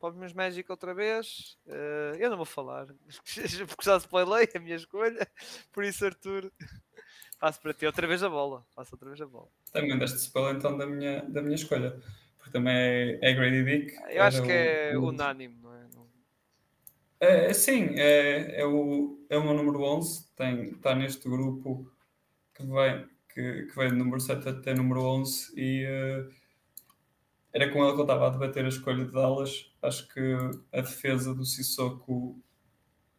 para os meus Magic outra vez. Uh, eu não vou falar, porque já spoilei a minha escolha. Por isso, Arthur, passo para ti outra vez a bola. Passo outra vez a bola. Também deste spoiler então da minha, da minha escolha. Porque também é, é Grady Dick. Eu acho que é o, unânime, não é? É, sim, é, é, o, é o meu número 11. Tem, está neste grupo que vem, que, que vem do número 7 até número 11 e. Uh, era com ele que eu estava a debater a escolha de Dallas. Acho que a defesa do Sissoko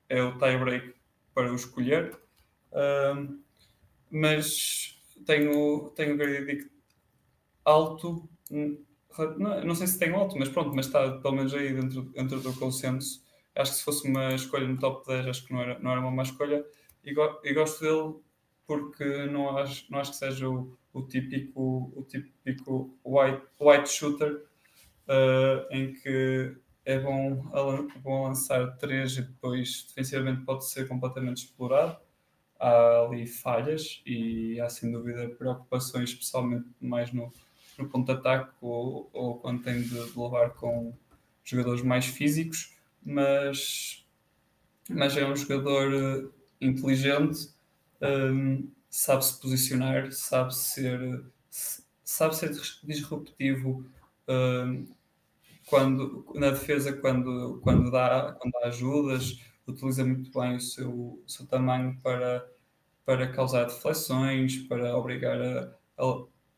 é o tie-break para o escolher. Um, mas tenho, tenho o Grady alto. Não, não sei se tenho alto, mas pronto, mas está pelo menos aí dentro, dentro do consenso. Acho que se fosse uma escolha no top 10, acho que não era, não era uma má escolha. E, go, e gosto dele porque não acho, não acho que seja o, o típico, o típico white, white shooter uh, em que é bom, bom lançar três e depois defensivamente pode ser completamente explorado. Há ali falhas e há sem dúvida preocupações, especialmente mais no, ponto de ataque ou, ou quando tem de, de levar com jogadores mais físicos, mas, mas é um jogador eh, inteligente. Um, sabe se posicionar, sabe ser, sabe ser disruptivo uh, quando, na defesa quando, quando, dá, quando dá ajudas, utiliza muito bem o seu, o seu tamanho para, para causar deflexões, para obrigar a, a,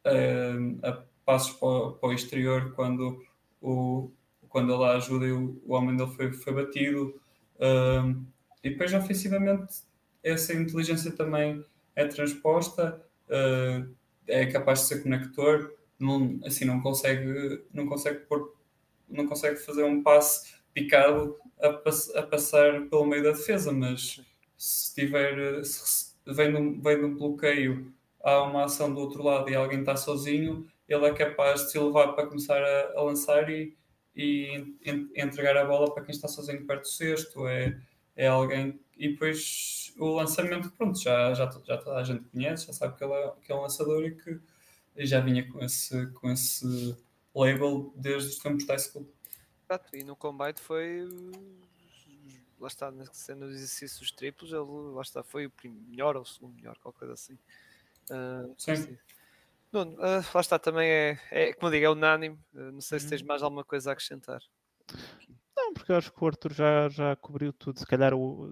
a, a passos para, para, o exterior quando, o, quando ele ajuda e o, o homem dele foi, foi batido. Uh, e depois ofensivamente essa inteligência também é transposta, uh, é capaz de ser conector, não, assim não consegue, não consegue pôr, não consegue fazer um passe picado a, a, passar pelo meio da defesa, mas se tiver, se vem de, um, vem de um bloqueio, há uma ação do outro lado e alguém está sozinho, ele é capaz de se levar para começar a, a lançar e, e en, entregar a bola para quem está sozinho perto do cesto. É, é alguém. E depois o lançamento, pronto, já, já, já toda a gente conhece, já sabe que ele é, que é um lançador e que já vinha com esse, com esse label desde os tempos da school. Exato, e no combate foi lá está, sendo os exercícios triplos, ele lá está, foi o melhor ou o segundo melhor, qualquer coisa assim. Uh, Sim. Nuno, uh, lá está, também é, é, como eu digo, é unânime. Uh, não sei se tens uhum. mais alguma coisa a acrescentar. Não, porque eu acho que o Arthur já, já cobriu tudo. Se calhar, o,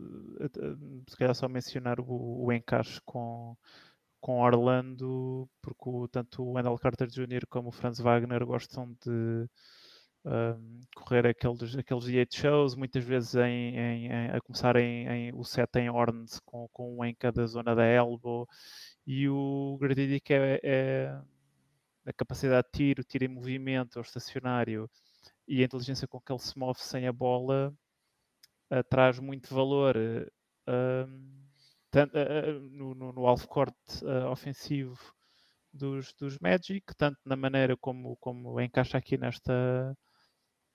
se calhar só mencionar o, o encaixe com, com Orlando, porque o, tanto o Wendell Carter Jr. como o Franz Wagner gostam de um, correr aqueles, aqueles diet shows, muitas vezes em, em, em a começar em, em, o set em horns com, com um em cada zona da elbow e o Grady é, é a capacidade de tiro, tiro em movimento ou estacionário e a inteligência com que ele se move sem a bola uh, traz muito valor uh, tanto, uh, no, no, no ofensivo dos, dos Magic, tanto na maneira como, como encaixa aqui nesta,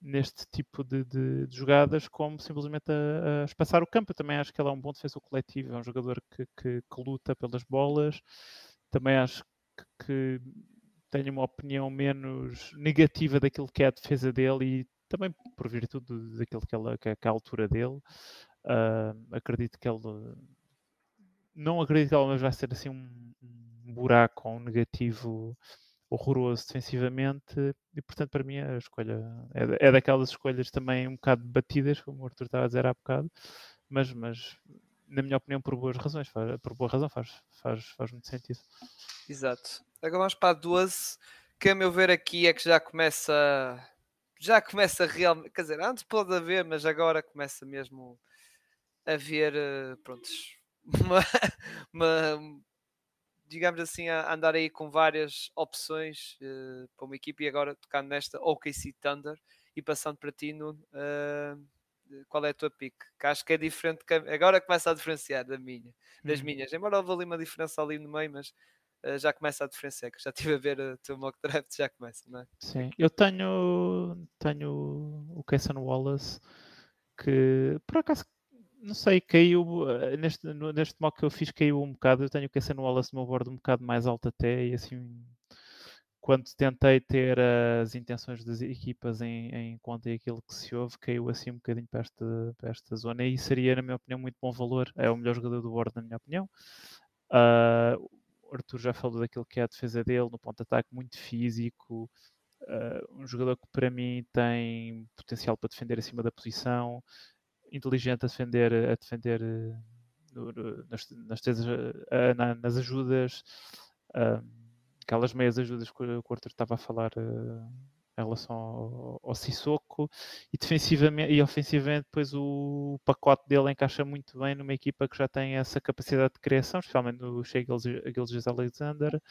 neste tipo de, de, de, jogadas como simplesmente a, a, espaçar o campo. Eu também acho que ele é um bom defensor coletivo, é um jogador que, que, que luta pelas bolas. Também acho que, que tenho uma opinião menos negativa daquilo que é a defesa dele e também por virtude daquilo que, ela, que, é, que é a altura dele. Uh, acredito que ele não acredito que ele vai ser assim um, buraco ou um negativo horroroso defensivamente e portanto para mim a escolha é, é daquelas escolhas também um bocado batidas, como o Arthur estava a dizer há bocado, mas, mas na minha opinião por boas razões, faz, por boa razão faz, faz, faz muito sentido. Exato. Agora vamos para a 12, que a meu ver aqui é que já começa já começa realmente, quer dizer, antes pode haver, mas agora começa mesmo a haver eh, prontos, uma, uma digamos assim, a andar aí com várias opções uh, para uma equipe e agora tocando nesta OKC Thunder e passando para ti, no, uh, qual é a tua pick? Que acho que é diferente, que agora começa a diferenciar da minha, das hum. minhas, embora houve ali uma diferença ali no meio, mas uh, já começa a diferenciar, que já estive a ver o teu mock draft, já começa, não é? Sim, eu tenho, tenho o Casson Wallace, que por acaso não sei, caiu eh, neste, neste mock que eu fiz, caiu um bocado. Eu tenho o Casey Wallace no meu bordo um bocado mais alto até, e assim, quando tentei ter as intenções das equipas em, em conta e aquilo que se ouve, caiu assim um bocadinho para esta, para esta zona. E seria, na minha opinião, muito bom valor. É o melhor jogador do bordo, na minha opinião. Uh, o Arthur já falou daquilo que é a defesa dele, no ponto de ataque, muito físico. Uh, um jogador que para mim tem potencial para defender acima da posição inteligente a defender, a defender eh, no, no, nas, nas, eh, nas ajudas, aquelas meias ajudas que o Arthur estava a falar uh, em relação ao, ao Sissoko. E defensivamente e ofensivamente depois o pacote dele encaixa muito bem numa equipa que já tem essa capacidade de criação, especialmente no Shea Alexander,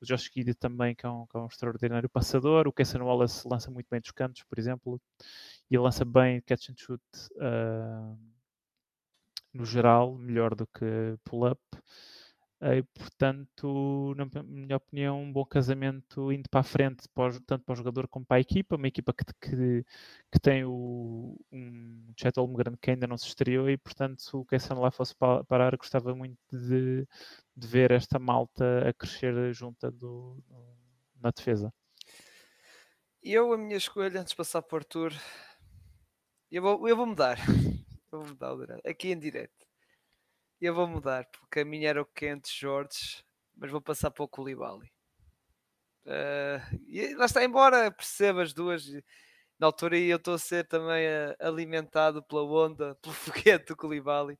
o Josh Giddy também, que é, um, que é um extraordinário passador. O Kesson Wallace lança muito bem dos cantos, por exemplo, e lança bem catch and shoot uh, no geral, melhor do que pull-up. Uh, portanto, na minha opinião, um bom casamento indo para a frente, tanto para o jogador como para a equipa. Uma equipa que, que, que tem o, um Chet Holmgren que ainda não se estreou e, portanto, se o Kesson lá fosse parar, gostava muito de, de ver esta malta a crescer junta do, na defesa. Eu, a minha escolha, antes de passar por Arthur, eu vou, eu vou mudar. Eu vou mudar aqui em direto. Eu vou mudar, porque a minha era o Quente Jorge, mas vou passar para o Koulibaly. Uh, e lá está, embora perceba as duas, na altura eu estou a ser também uh, alimentado pela onda, pelo foguete do Koulibaly,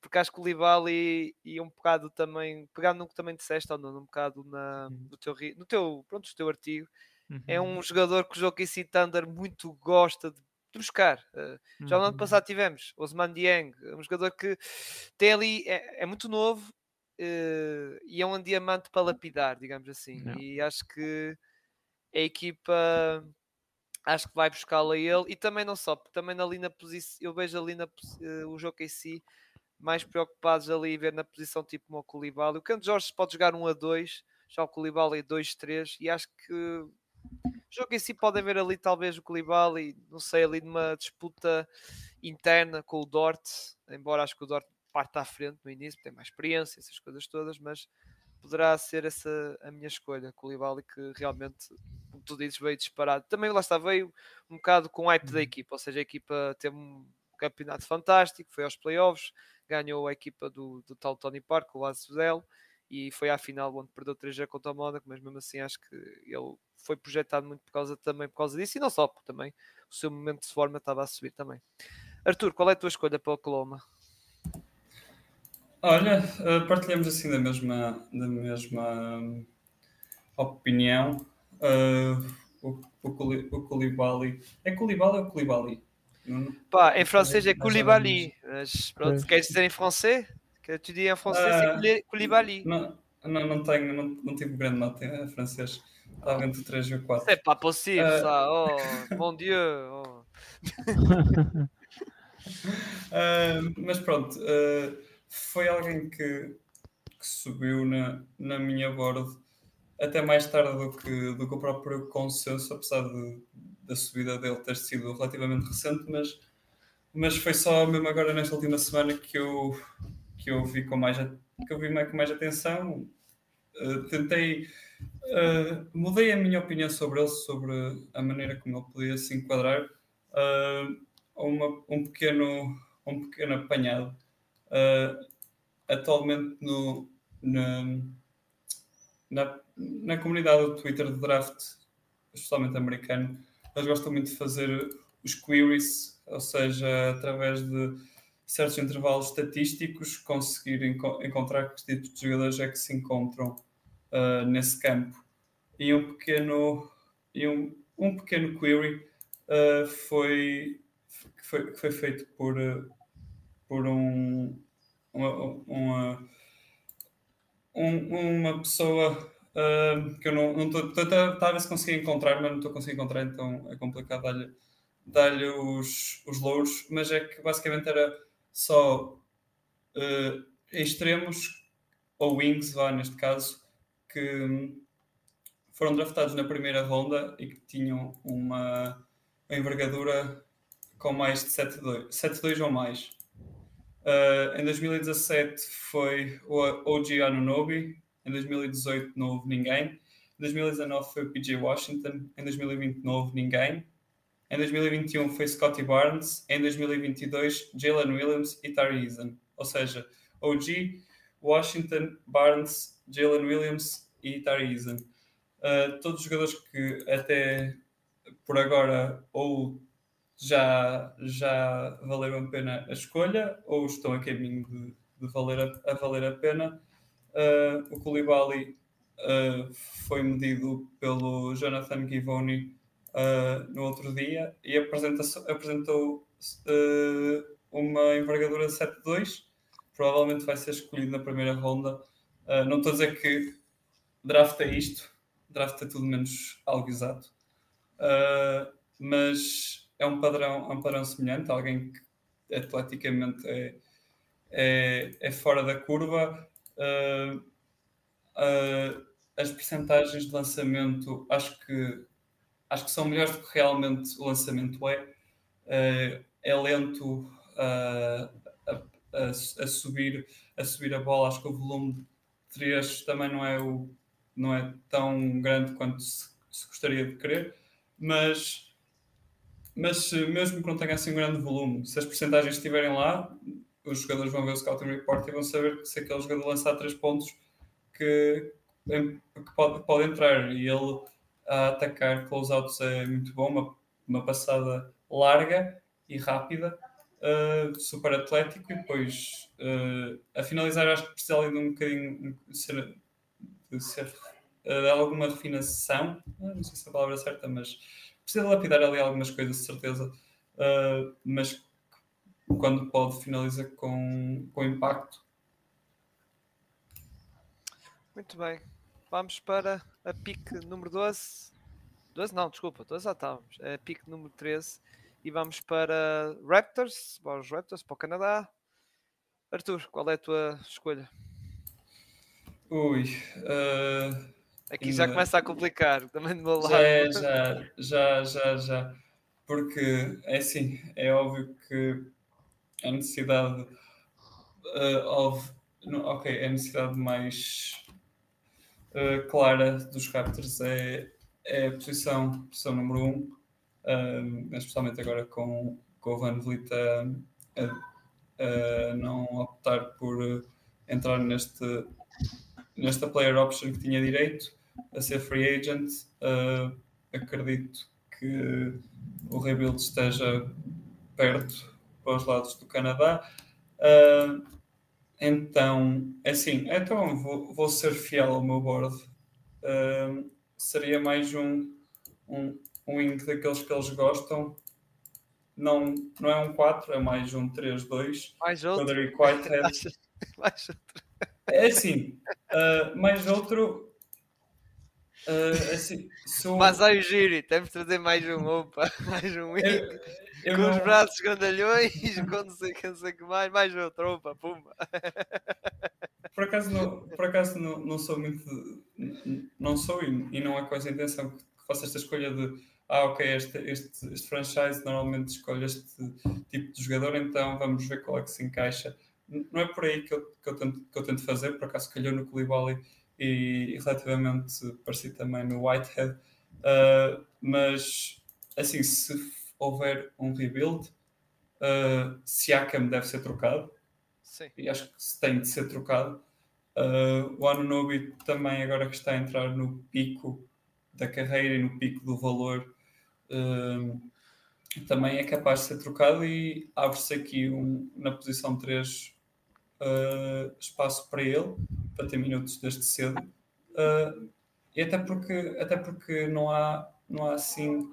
porque acho que o Koulibaly e um bocado também, pegando no que também disseste, ou não, um bocado na, uhum. no, teu, no teu, pronto, no teu artigo, uhum. é um jogador que o Joaquim Thunder muito gosta de de buscar. Uh, já no ano uhum. passado tivemos Osman Dieng, um jogador que tem ali, é, é muito novo uh, e é um diamante para lapidar, digamos assim. Não. E acho que a equipa acho que vai buscá-lo a ele e também não só, também ali na posição, eu vejo ali na, uh, o jogo em si mais preocupados ali ver na posição tipo como o Koulibaly. O Canto Jorge pode jogar 1 a 2, já o Koulibaly 2-3 e acho que jogo em si pode haver ali talvez o Koulibaly, não sei, ali numa disputa interna com o Dort, embora acho que o Dort parte à frente no início, tem mais experiência, essas coisas todas, mas poderá ser essa a minha escolha, Koulibaly que realmente, como tu dizes, veio disparado. Também lá está, veio um bocado com o hype da Uhum. equipa, ou seja, a equipa teve um campeonato fantástico, foi aos playoffs, ganhou a equipa do, do tal Tony Park, o Azuzel, e foi à final onde perdeu 3 contra o Mónaco, mas mesmo assim acho que ele foi projetado muito por causa, também por causa disso, e não só, porque também o seu momento de forma estava a subir também. Arthur, qual é a tua escolha para o Coloma? Olha, eh, partilhamos assim da mesma, da mesma opinião. Eh, o, o, Kouli- o Koulibaly. É Koulibaly ou Koulibaly? Pá, em francês é Koulibaly, mas pronto, Pois. queres dizer em francês? Que tu dis em francês c'est Ah, Kouli- Koulibaly. Não, não, não tenho, não, não tive grande nota em francês. Estava entre o 3 e o 4. C'est pas possible Ah. ça, oh mon dieu. oh. Ah, mas pronto, ah, foi alguém que, que subiu na, na minha board até mais tarde do que, do que o próprio consenso, apesar de, da subida dele ter sido relativamente recente, mas, mas foi só mesmo agora nesta última semana que eu, que eu vi com mais, que eu vi mais, com mais atenção. Ah, tentei, ah, mudei a minha opinião sobre ele, sobre a maneira como ele podia se enquadrar. ah, a um, pequeno, um pequeno apanhado. Atualmente no, na, na comunidade do Twitter de draft, especialmente americano, eles gostam muito de fazer os queries, ou seja, através de certos intervalos estatísticos, conseguir enco- encontrar que tipos de jogadores é que se encontram ah, nesse campo. E um pequeno, e um, um pequeno query ah, foi, foi, foi feito por, ah, por um, uma, uma, um- uma pessoa ah, que eu não estou a ver se consegui encontrar, mas não estou a conseguir encontrar, então é complicado dar-lhe dar-lhe os, os louros, mas é que basicamente era só ah, extremos ou wings, vá neste caso, que hum, foram draftados na primeira ronda e que tinham uma, envergadura com mais de 7-2 7-2 ou mais. Uh, em 2017 foi o OG Anunobi, em 2018 não houve ninguém, em 2019 foi o PJ Washington, em 2020 não houve ninguém, em 2021 foi Scotty Barnes, em 2022 Jalen Williams e Tari Eason. Ou seja, OG, Washington, Barnes, Jalen Williams e Tari Eason. Uh, todos os jogadores que até por agora ou já, já valeram a pena a escolha ou estão a caminho de, de valer a, a valer a pena. Uh, o Koulibaly uh, foi medido pelo Jonathan Givoni uh, no outro dia e apresentou uh, uma envergadura de 7-2. Provavelmente vai ser escolhido na primeira ronda. Uh, não estou a dizer que draft é isto, draft é tudo menos algo exato. Mas é um padrão, é um padrão semelhante, alguém que atleticamente é, é, é fora da curva. Uh, uh, as percentagens de lançamento acho que, acho que são melhores do que realmente o lançamento é. Uh, é lento a, a, a, subir, a subir a bola, acho que o volume de 3 também não é, o, não é tão grande quanto se, se gostaria de querer, mas mas mesmo que não tenha assim um grande volume, se as percentagens estiverem lá, os jogadores vão ver o Scouting Report e vão saber que se aquele jogador lançar 3 pontos que, que pode, pode entrar e ele a atacar closeouts é muito bom, uma, uma passada larga e rápida, uh, super atlético e depois uh, a finalizar acho que precisa ali de um bocadinho de ser, de, ser, uh, alguma refinação, não sei se é a palavra certa, mas precisa lapidar ali algumas coisas, de certeza, mas quando pode finaliza com, com impacto. Muito bem. Vamos para a pique número 12. 12 não, desculpa, 12 já estávamos. A pique número 13. E vamos para Raptors, para os Raptors, para o Canadá. Arthur, qual é a tua escolha? Ui. Uh, Aqui já começa a complicar, também do meu lado. Já, é, já, já, já, já. Porque é assim, é óbvio que a necessidade uh, of, no, ok, a necessidade mais uh, clara dos Raptors é, é a posição, posição número um, uh, especialmente agora com, com o Van Vliet a, a, a não optar por entrar neste nesta player option que tinha direito a ser free agent. Uh, acredito que o rebuild esteja perto para os lados do Canadá. Uh, então, é assim, então vou, vou, ser fiel ao meu board. Uh, seria mais um, um, um wing daqueles que eles gostam. Não, não é um 4, é mais um 3-2. Mais outro. mais outro. É assim, uh, mais outro. Uh, assim, sou... Mas aí, Giri, temos de trazer mais um, opa, mais um eu, eu com não... os braços grandalhões, com não sei, não sei que mais, mais outro, opa, pumba. Por acaso, não, por acaso não, não sou muito. Não sou e, e não é com essa intenção que faço esta escolha de ah, ok, este, este, este franchise normalmente escolhe este tipo de jogador, então vamos ver qual é que se encaixa não é por aí que eu, que eu, tento, que eu tento fazer, por acaso calhou no Koulibaly e, e relativamente parecido também no Whitehead, uh, mas assim, se houver um rebuild, uh, Siakam deve ser trocado, Sim. e acho que tem de ser trocado. Uh, o Anunobi também, agora que está a entrar no pico da carreira e no pico do valor, uh, também é capaz de ser trocado e abre-se aqui um, na posição 3 uh, espaço para ele, para ter minutos desde cedo. Uh, e até porque, até porque não, há, não há assim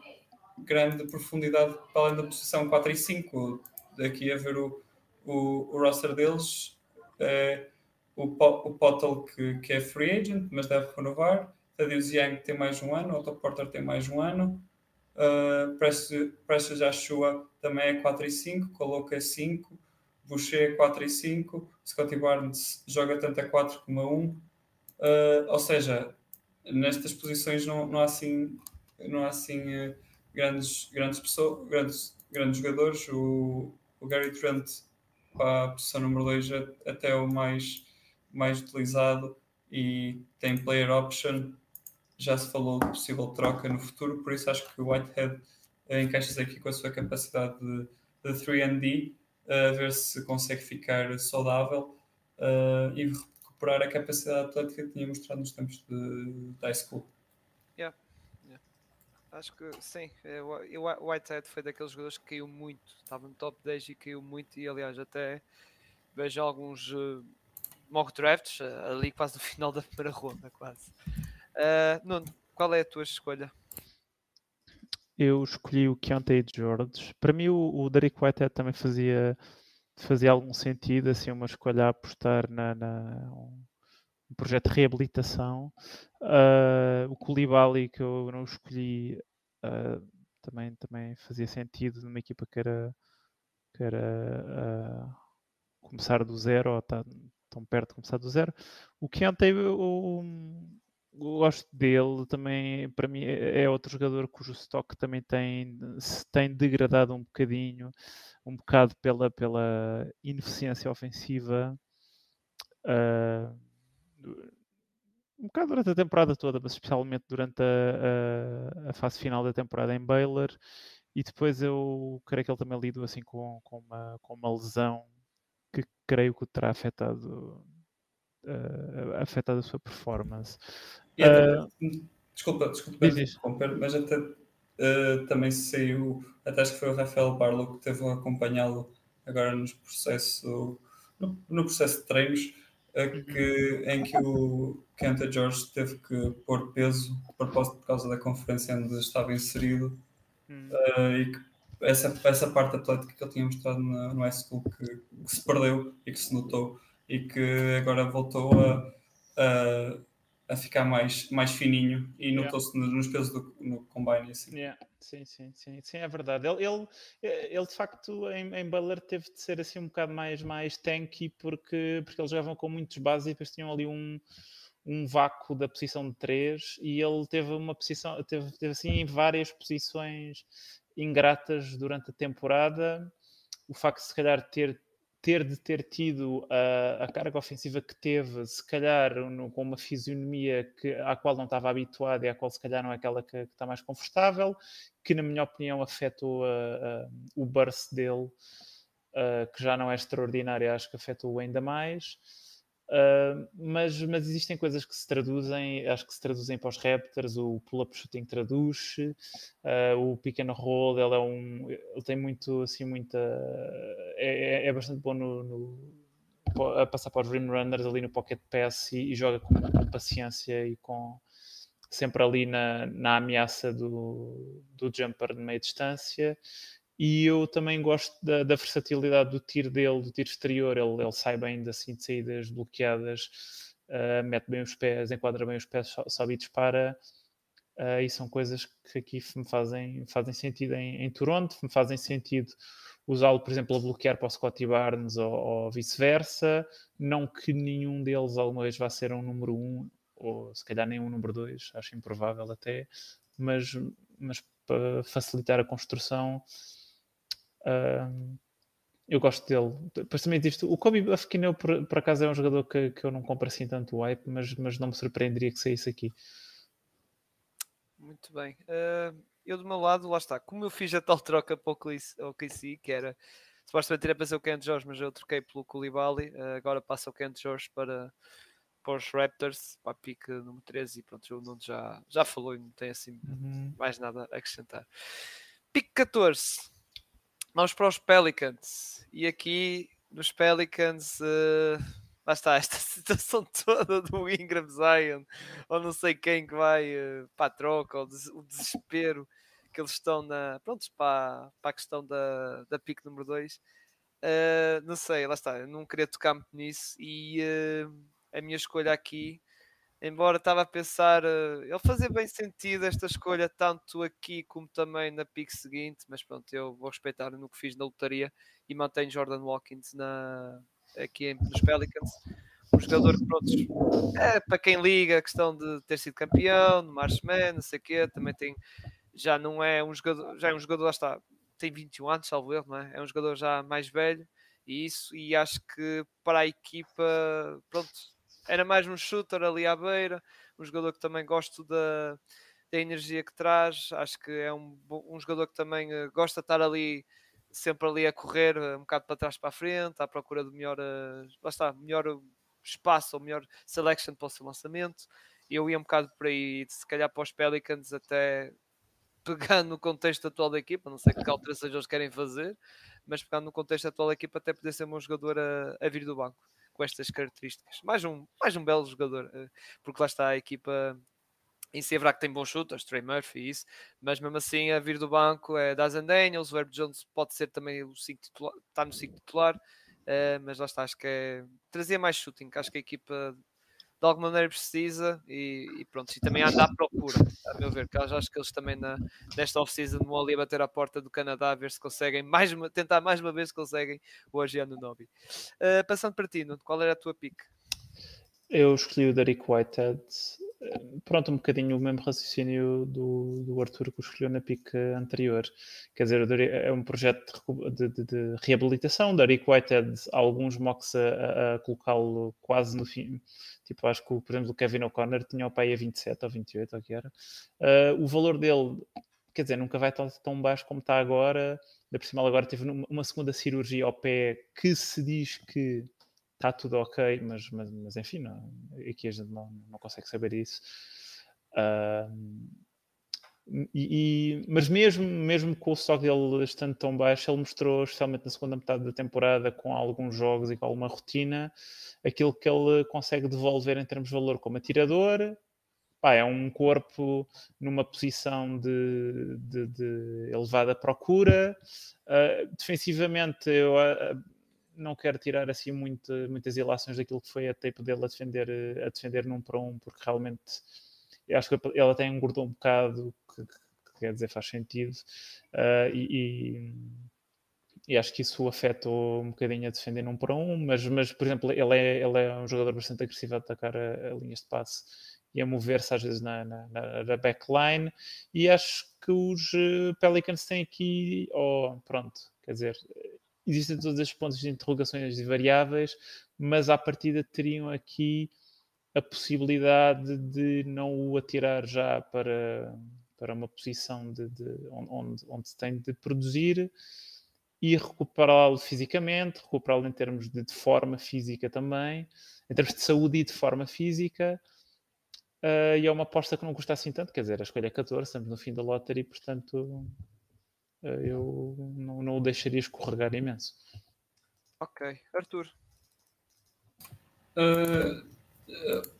grande profundidade para além da posição 4 e 5. Daqui a ver o, o, o roster deles, é, o, o Pottle que, que é free agent, mas deve renovar. Tadeusz Young tem mais um ano, Otto Porter tem mais um ano. Uh, Precious Joshua também é 4 e 5, coloca é 5. Boucher 4 e 5, Scotty Barnes joga tanto a 4 como a 1. Uh, ou seja, nestas posições não, não há assim, não há assim uh, grandes, grandes, pessoas, grandes, grandes jogadores. O, o Gary Trent para a posição número 2 é até o mais, mais utilizado e tem player option. Já se falou de possível troca no futuro, por isso acho que o Whitehead uh, encaixa-se aqui com a sua capacidade de, de 3D a ver se consegue ficar saudável uh, e recuperar a capacidade atlética que tinha mostrado nos tempos de, high school. Acho que sim, é, o Whitehead foi daqueles jogadores que caiu muito, estava no top 10 e caiu muito, e aliás, até vejo alguns uh, mock drafts uh, ali quase no final da primeira ronda, quase. Uh, Nuno, qual é a tua escolha? eu escolhi o Keontae George. Para mim, o, o Derek Whitehead também fazia, fazia algum sentido, assim, uma escolha a apostar na, na um, um, projeto de reabilitação. Uh, o Koulibaly, que eu não escolhi, uh, também, também fazia sentido numa equipa que era, que era uh, começar do zero, ou tá, tão perto de começar do zero. O Keontae, o, gosto dele também, para mim é, é outro jogador cujo stock também tem, se tem degradado um bocadinho, um bocado pela, pela ineficiência ofensiva, uh, um bocado durante a temporada toda, mas especialmente durante a, a, a, fase final da temporada em Baylor, e depois eu creio que ele também lido assim com, com, uma, com uma lesão que creio que terá afetado uh, afetado a sua performance. Até, uh, desculpa, desculpa interromper, mas até uh, também saiu, até acho que foi o Rafael Barlow que teve a acompanhá-lo agora nos processo, no, no processo de treinos, que, em que o Kenta George teve que pôr peso de propósito por causa da conferência onde estava inserido hum. e que essa, essa parte atlética que ele tinha mostrado no, no high school que, que, se perdeu e que se notou e que agora voltou a, a a ficar mais, mais fininho e notou-se yeah. nos pesos do no combine assim. Yeah. Sim, sim, sim, sim, é verdade. Ele, ele, ele de facto em, em Baylor teve de ser assim um bocado mais, mais tanky porque, porque eles jogavam com muitos bases e depois tinham ali um, um vácuo da posição de 3 e ele teve uma posição, teve, teve assim várias posições ingratas durante a temporada. O facto de se calhar ter ter de ter tido a, a, carga ofensiva que teve, se calhar no, com uma fisionomia que, à qual não estava habituado e à qual se calhar não é aquela que, que está mais confortável, que na minha opinião afetou a, a, o burst dele, que já não é extraordinário, acho que afetou ainda mais. Uh, mas, mas existem coisas que se traduzem, acho que se traduzem para os Raptors, o pull-up shooting traduz, uh, o pick and roll, ele é um, ele tem muito, assim, muita, é, é, é bastante bom no, no, a passar para os rim runners ali no pocket pass e, e joga com, com, paciência e com sempre ali na, na ameaça do, do jumper de meia distância e eu também gosto da, da, versatilidade do tiro dele, do tiro exterior. Ele, ele sai bem assim de saídas bloqueadas, uh, mete bem os pés, enquadra bem os pés, sobe e dispara. Uh, e são coisas que aqui me fazem, fazem sentido em, em Toronto, me fazem sentido usá-lo, por exemplo, a bloquear para o Scotty Barnes ou, ou vice-versa. Não que nenhum deles alguma vez vá ser um número um, ou se calhar nem um número dois, acho improvável até, mas, mas para facilitar a construção Uh, eu gosto dele. Depois também disto, o Kobe Buffkin, por, por acaso, é um jogador que, que eu não compro assim tanto o hype, mas, mas não me surpreenderia que saísse aqui. Muito bem. Uh, eu, do meu lado, lá está. Como eu fiz a tal troca para o KC, que era supostamente para ser o Kent George, mas eu troquei pelo Koulibaly. Uh, agora passa o Kent George para, para os Raptors, para a pique número 13. E pronto, o Nuno já, já falou e não tem assim uhum. mais nada a acrescentar. Pique 14. Vamos para os Pelicans. E aqui nos Pelicans, uh, lá está esta situação toda do Ingram Zion, ou não sei quem que vai uh, para a troca, ou o desespero que eles estão na. Prontos, para, para a questão da, da pick número 2. Uh, eh, não sei, lá está, eu não queria tocar muito nisso e uh, a minha escolha aqui embora estava a pensar, uh, ele fazia bem sentido esta escolha, tanto aqui como também na pick seguinte, mas pronto, eu vou respeitar no que fiz na lotaria e mantenho Jordan Watkins na, aqui nos Pelicans. Um jogador que, pronto, é para quem liga a questão de ter sido campeão, no Marshman, não sei o quê, também tem, já não é um jogador, já é um jogador, lá está, tem 21 anos, salvo erro, não é? É um jogador já mais velho e isso, e acho que para a equipa, pronto, era mais um shooter ali à beira, um jogador que também gosto da, da energia que traz. Acho que é um, um jogador que também uh, gosta de estar ali, sempre ali a correr, uh, um bocado para trás para a frente, à procura de melhor, uh, lá está, melhor espaço ou melhor selection para o seu lançamento. Eu ia um bocado por aí, se calhar para os Pelicans, até pegando no contexto atual da equipa, não sei que alterações eles querem fazer, mas pegando no contexto atual da equipa, até poder ser um jogador a, a vir do banco com estas características. Mais um, mais um belo jogador, eh, porque lá está a equipa em si é que tem bons chutes, Trey Murphy e isso, mas mesmo assim a vir do banco é Dazen Daniels, o Herb Jones pode ser também o 5 titular, está no 5 titular, uh, mas lá está, acho que é, trazia mais shooting, acho que a equipa de alguma maneira precisa e, e pronto, e também anda à procura, a meu ver, que acho que eles também na, nesta off-season vão ali bater à porta do Canadá a ver se conseguem mais uma, tentar mais uma vez se conseguem o Agiano Nobi. Uh, passando para ti, qual era a tua pick? Eu escolhi o Derek Whitehead pronto, um bocadinho o mesmo raciocínio do, do Arthur que escolheu na pica anterior. Quer dizer, é um projeto de, de, de reabilitação. Da Rick Whitehead, alguns mocks a, a colocá-lo quase no fim. Tipo, acho que, por exemplo, o Kevin O'Connor tinha o pai a 27 ou 28, ou que era. Uh, o valor dele, quer dizer, nunca vai estar tão baixo como está agora. Da por cima, agora teve uma segunda cirurgia ao pé que se diz que está tudo ok, mas, mas, mas enfim, não, aqui a gente não, não consegue saber isso. Uh, e, e, mas mesmo, mesmo com o stock dele estando tão baixo, ele mostrou, especialmente na segunda metade da temporada, com alguns jogos e com alguma rotina, aquilo que ele consegue devolver em termos de valor como atirador. Pá, é um corpo numa posição de, de, de elevada procura. Uh, defensivamente, eu, uh, não quero tirar assim muito, muitas ilações daquilo que foi a tape dele a defender, a defender num para um, porque realmente eu acho que ele até engordou um bocado, que, que quer dizer, faz sentido, uh, e, e, e, acho que isso afetou um bocadinho a defender num para um, mas, mas por exemplo, ele é, ele é um jogador bastante agressivo a atacar a, a linhas de passe e a mover-se às vezes na, na, na, backline, e acho que os eh, Pelicans têm aqui, oh, pronto, quer dizer, existem todos estes pontos de interrogações e variáveis, mas à partida teriam aqui a possibilidade de não o atirar já para, para uma posição de, de onde, onde se tem de produzir e recuperá-lo fisicamente, recuperá-lo em termos de, de, forma física também, em termos de saúde e de forma física. Uh, e é uma aposta que não custa assim tanto, quer dizer, a escolha é 14, estamos no fim da lottery, portanto uh, eu não, não o deixaria escorregar imenso. Ok, Arthur. Uh,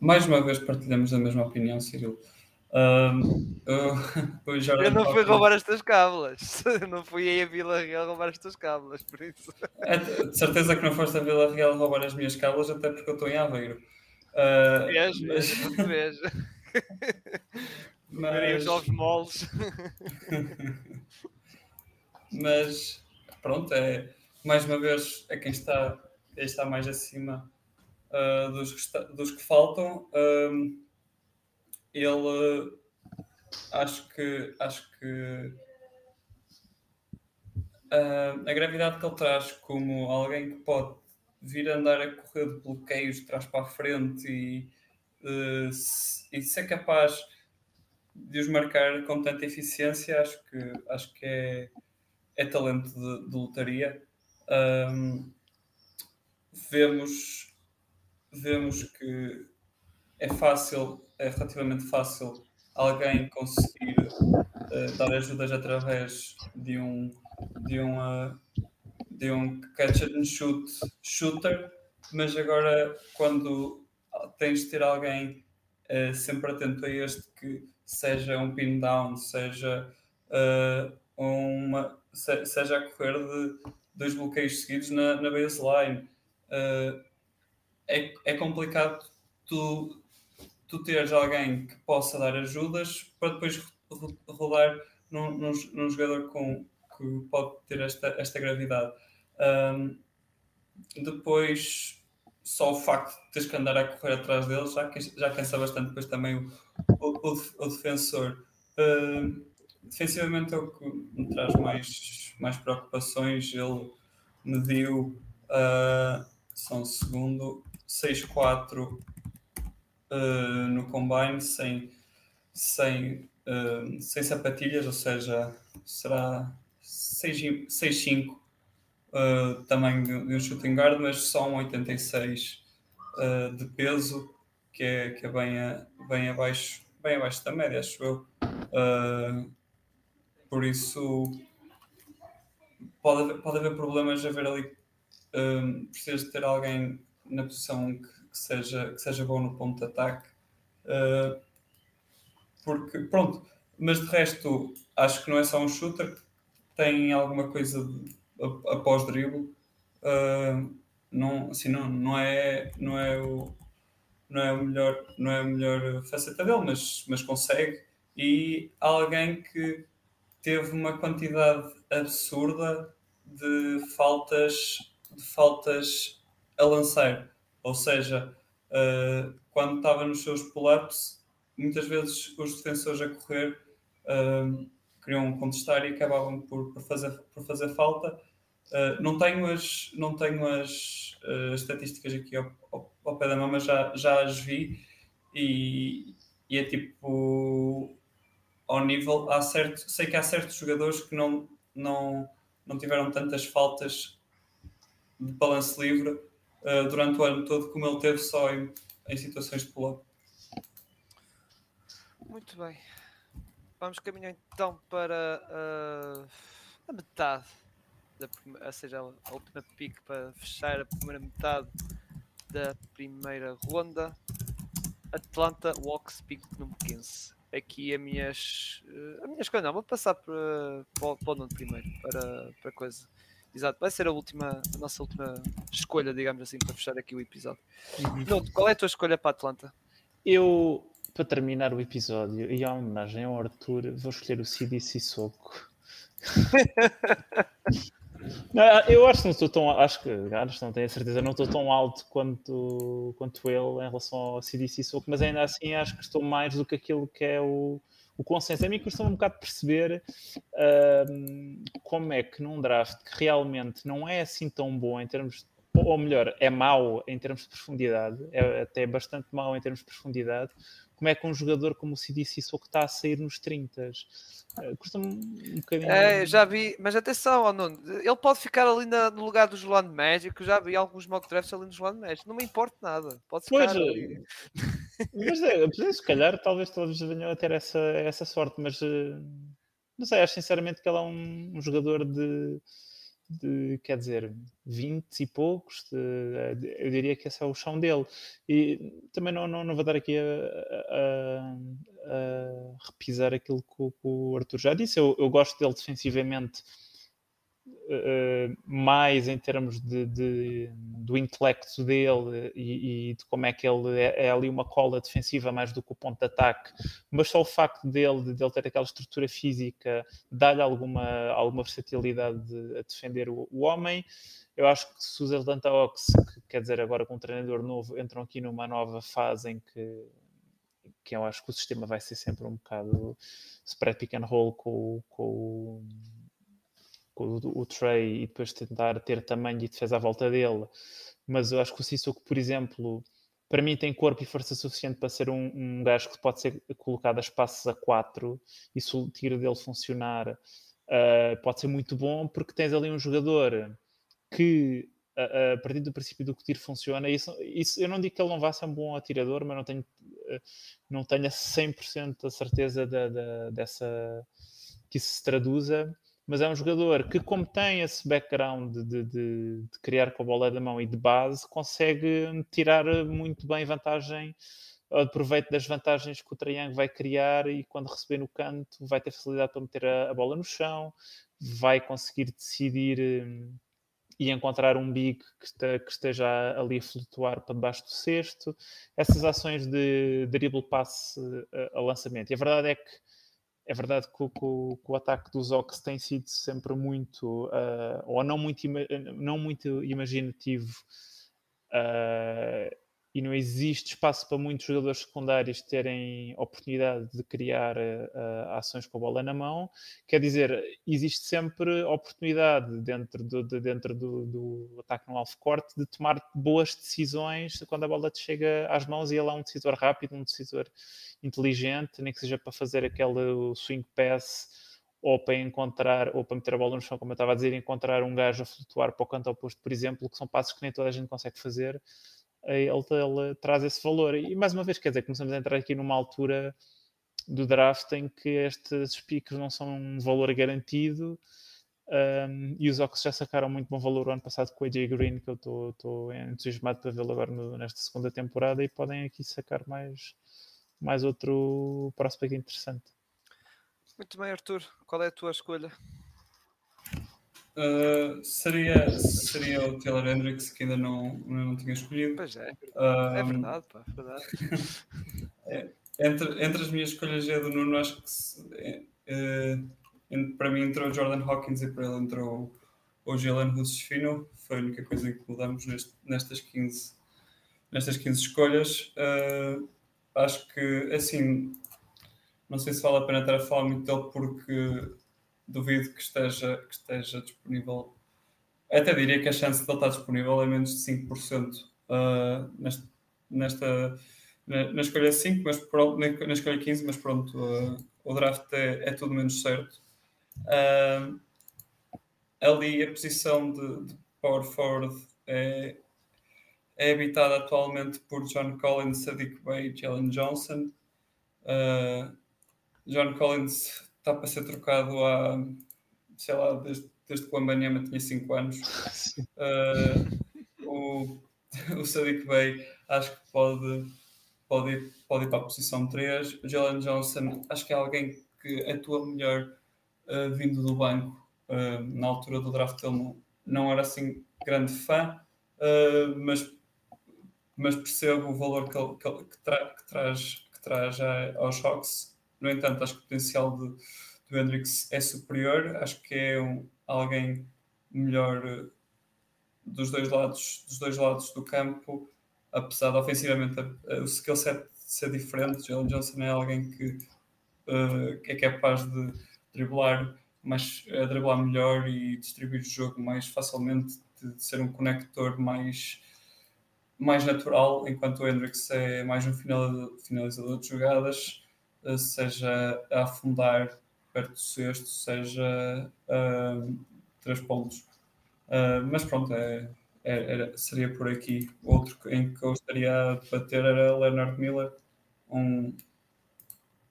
mais uma vez partilhamos a mesma opinião, Cirilo. Um, eu, eu, não fui roubar as tuas cábulas. não fui aí a Vila Real roubar as tuas cábulas, por isso. É, de certeza que não foste a Vila Real roubar as minhas cábulas, até porque eu estou em Aveiro. Uh, vejo, mas... vejo. mas... os ovos moles. mas pronto, é, mais uma vez é quem está, quem está mais acima uh, dos, que dos que faltam. Um, ele acho que acho que uh, a gravidade que ele traz como alguém que pode vir andar a correr de bloqueios de trás para a frente e, uh, se, e ser capaz de os marcar com tanta eficiência, acho que, acho que é, é talento de, de lotaria. Um, vemos vemos que é fácil, é relativamente fácil alguém conseguir uh, dar ajudas através de um de um, uh, de um catch and shoot shooter, mas agora quando tens de ter alguém uh, sempre atento a este que seja um pin down, seja uma se, seja a correr de dois bloqueios seguidos na, na baseline. Uh, é, é complicado tu, tu teres alguém que possa dar ajudas para depois rodar num, num, num jogador com, que pode ter esta, esta gravidade. Um, depois, só o facto de teres que andar a correr atrás deles já, já cansa bastante depois também o, o, o, defensor. Defensivamente é o que me traz mais, mais preocupações. Ele mediu, uh, só um segundo, 6-4 uh, eh, no combine sem, sem, uh, sem sapatilhas, ou seja, será 6-5 uh, eh, tamanho de, de, um shooting guard, mas só um 86 uh, de peso, que é, que é bem, a, bem, abaixo, bem abaixo da média, acho eu. Uh, por isso pode haver, pode haver problemas a ver ali. Um, precisas ter alguém na posição que, que, seja, que seja bom no ponto de ataque. Uh, porque, pronto, mas de resto, acho que não é só um shooter, tem alguma coisa após dribble. Uh, não, assim, não, não, é, não, é o, não, é o melhor, não é a melhor faceta dele, mas, mas consegue. E alguém que teve uma quantidade absurda de faltas, de faltas a lançar. Ou seja, uh, quando estava nos seus pull-ups, muitas vezes os defensores a correr uh, queriam contestar e acabavam por, por, fazer, por fazer falta. Uh, não tenho as, não tenho as estatísticas aqui ao, ao, ao, pé da mão, mas já, já as vi e, e é tipo ao nível, há certo, sei que há certos jogadores que não, não, não tiveram tantas faltas de balance livre uh, durante o ano todo, como ele teve só em, em situações de pull-up. Muito bem. Vamos caminhar então para uh, a metade, da ou seja, a última pick para fechar a primeira metade da primeira ronda. Atlanta Walks pick número 15. Aqui a minhas. Uh, a minha escolha não, vou passar para, para, para o Nuno primeiro, para, para coisa exato. Vai ser a última, a nossa última escolha, digamos assim, para fechar aqui o episódio. Uhum. Nuno, qual é a tua escolha para a Atlanta? Eu, para terminar o episódio e a homenagem ao Arthur, vou escolher o CD Sissoko. Não, eu acho que não estou tão. Acho que, acho, não tenho a certeza, não estou tão alto quanto, quanto ele em relação ao CDC Soco, mas ainda assim acho que estou mais do que aquilo que é o, o consenso. A mim custa um bocado perceber um, como é que num draft que realmente não é assim tão bom em termos. Ou melhor, é mau em termos de profundidade, é até bastante mau em termos de profundidade. Como é que um jogador como o CDC Soco está a sair nos 30 Uh, Custa-me um bocadinho. É, já vi, mas atenção, ó, Nuno, ele pode ficar ali na- no lugar do Jolan Magic. Eu já vi alguns mock drafts ali no Jolan Magic. Não me importa nada. Pode Pois, ficar ali. Mas é, se calhar talvez todos venham a ter essa, essa sorte, mas eh, não sei, acho sinceramente que ele é um, um jogador de, de, quer dizer, 20 e poucos, de- eu diria que esse é o chão dele. E também não, não, não vou dar aqui a, a- a repisar aquilo que, o- que o Arthur já disse. Eu, eu gosto dele defensivamente eh, mais em termos de, de- do intelecto dele e, e de como é que ele é, é ali uma cola defensiva mais do que o ponto de ataque, mas só o facto dele, de ele ter aquela estrutura física, dá-lhe alguma, alguma versatilidade de- a defender o, o homem. Eu acho que se os Atlanta Hawks, que quer dizer agora com um treinador novo, entram aqui numa nova fase em que que eu acho que o sistema vai ser sempre um bocado spread pick and roll com, com, o- o, Trey e depois tentar ter tamanho e defesa à volta dele. Mas eu acho que o Sissoko, por exemplo, para mim tem corpo e força suficiente para ser um, um gajo que pode ser colocado a espaços a 4 e se o tiro dele funcionar ah, pode ser muito bom porque tens ali um jogador que a, partir do princípio do que o tiro funciona, isso, isso eu não digo que ele não vá ser um bom atirador, mas não tenho, eh, não tenho a 100% a certeza da, da- dessa que isso se traduza, mas é um jogador que, como tem esse background de, de- de- criar com a bola da mão e de base, consegue tirar muito bem vantagem, eh, proveito das vantagens que o Triângulo vai criar e quando receber no canto vai ter facilidade para meter a, a bola no chão, vai conseguir decidir eh, e encontrar um big que esteja ali a flutuar para debaixo do cesto, essas ações de dribble passe eh, a lançamento. E a verdade é que é verdade que, o- que que o ataque dos Ox tem sido sempre muito, ah, ou não muito, não muito imaginativo, ah, e não existe espaço para muitos jogadores secundários terem oportunidade de criar ah, ações com a bola na mão. Quer dizer, existe sempre oportunidade dentro do, de- dentro do, do ataque no alvo corte de tomar boas decisões quando a bola te chega às mãos e ele é um decisor rápido, um decisor inteligente, nem que seja para fazer aquele swing pass ou para encontrar, ou para meter a bola no chão, como eu estava a dizer, encontrar um gajo a flutuar para o canto oposto, por exemplo, que são passos que nem toda a gente consegue fazer, ele, ele traz esse valor. E mais uma vez, quer dizer, começamos a entrar aqui numa altura do draft em que estes picos não são um valor garantido um, e os Ox já sacaram muito bom valor o ano passado com o AJ Green, que eu estou entusiasmado para vê-lo agora no- nesta segunda temporada e podem aqui sacar mais, mais outro prospect interessante. Muito bem, Arthur. Qual é a tua escolha? Uh, seria, seria o Taylor Hendricks, que ainda não, não tinha escolhido. Pois é, Um, é verdade, pá, é verdade. Entre, entre as minhas escolhas e a do Nuno, acho que se- é, é, para mim entrou o Jordan Hawkins e para ele entrou o Jalen Hudson Foi a única coisa que mudamos neste- nestas 15, nestas 15 escolhas. Uh, acho que, assim, não sei se vale a pena estar a falar muito dele porque duvido que esteja, que esteja disponível. Até diria que a chance de ele estar disponível é menos de 5% uh, neste, nesta, na, na escolha 5, mas pronto, na, na escolha 15, mas pronto, uh, o draft é, é tudo menos certo. Uh, ali a posição de, de power forward é, é habitada atualmente por John Collins, Sadiq Bey e Jalen Johnson. Uh, John Collins está para ser trocado há, sei lá, desde, desde que o Ambanyama tinha 5 anos. Uh, o, o Sadiq Bey acho que pode, pode, ir, pode ir para a posição 3. O Jalen Johnson acho que é alguém que atua melhor uh, vindo do banco. Uh, na altura do draft ele não, não era assim grande fã, mas, mas percebo o valor que, ele, que, ele, que, tra, que traz, que traz aos Hawks. No entanto, acho que o potencial de, do Hendrix é superior. Acho que é um, alguém melhor uh, dos dois lados, dos dois lados do campo, apesar de ofensivamente uh, o skill set ser diferente. Jalen Johnson é alguém que, uh, é capaz de driblar, mas a driblar melhor e distribuir o jogo mais facilmente, de, de ser um conector mais mais natural, enquanto o Hendrix é mais um finalizador de jogadas, seja a afundar perto do sexto, seja uh, três pontos. Uh, mas pronto, é, é, era, seria por aqui. Outro em que eu estaria a debater era Leonard Miller, um,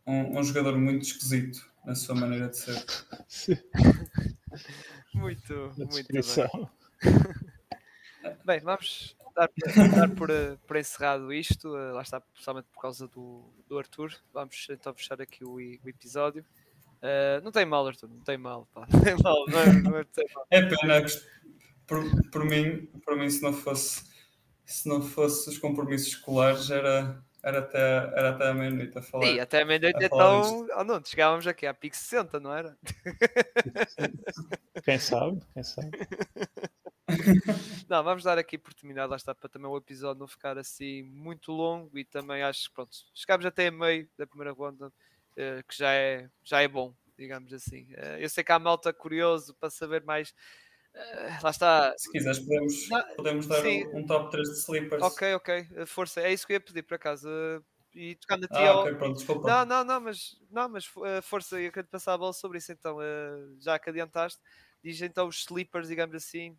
um, um jogador muito esquisito na sua maneira de ser. muito, muito bem. bem, vamos dar, dar por, por encerrado isto. Lá está, principalmente por causa do, do Arthur. Vamos então fechar aqui o, o episódio. Uh, não tem mal, Arthur, não tem mal, pá. Não tem mal, não é, não é, mal. é pena, por, por, mim, por mim, se não fosse se não fosse os compromissos escolares, era, era até, era até a meia-noite a falar. Sim, até a meia-noite então. Oh, não, chegávamos aqui à PIC 60, não era? Quem sabe, quem sabe. Não, vamos dar aqui por terminado, lá está, para também o episódio não ficar assim muito longo e também acho que pronto, chegámos até a meio da primeira ronda, uh, que já é, já é bom, digamos assim. Uh, eu sei que há malta curioso para saber mais Uh, lá está. Se quiseres, podemos, não, podemos dar um, um, top 3 de sleepers. Ok, ok. Força, é isso que eu ia pedir por acaso. E tocando a ti. Ah, ok, pronto, desculpa. Não, não, não, mas, não, mas força, eu quero passar a bola sobre isso então. já que adiantaste, diz então os sleepers, digamos assim,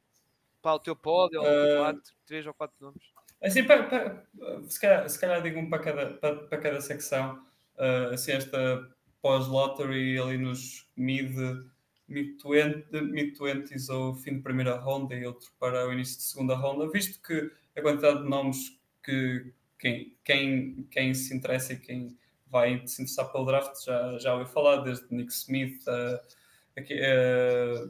para o teu pódio, ou quatro, três ou quatro nomes. Assim, para, para, se, calhar, se calhar digo um para cada, para, para cada secção. assim, esta pós-lottery ali nos mid mid-20s ou fim de primeira ronda e outro para o início de segunda ronda, visto que a quantidade de nomes que quem, quem, quem se interessa e quem vai se interessar pelo draft já, já ouviu falar, desde Nick Smith, a, a, a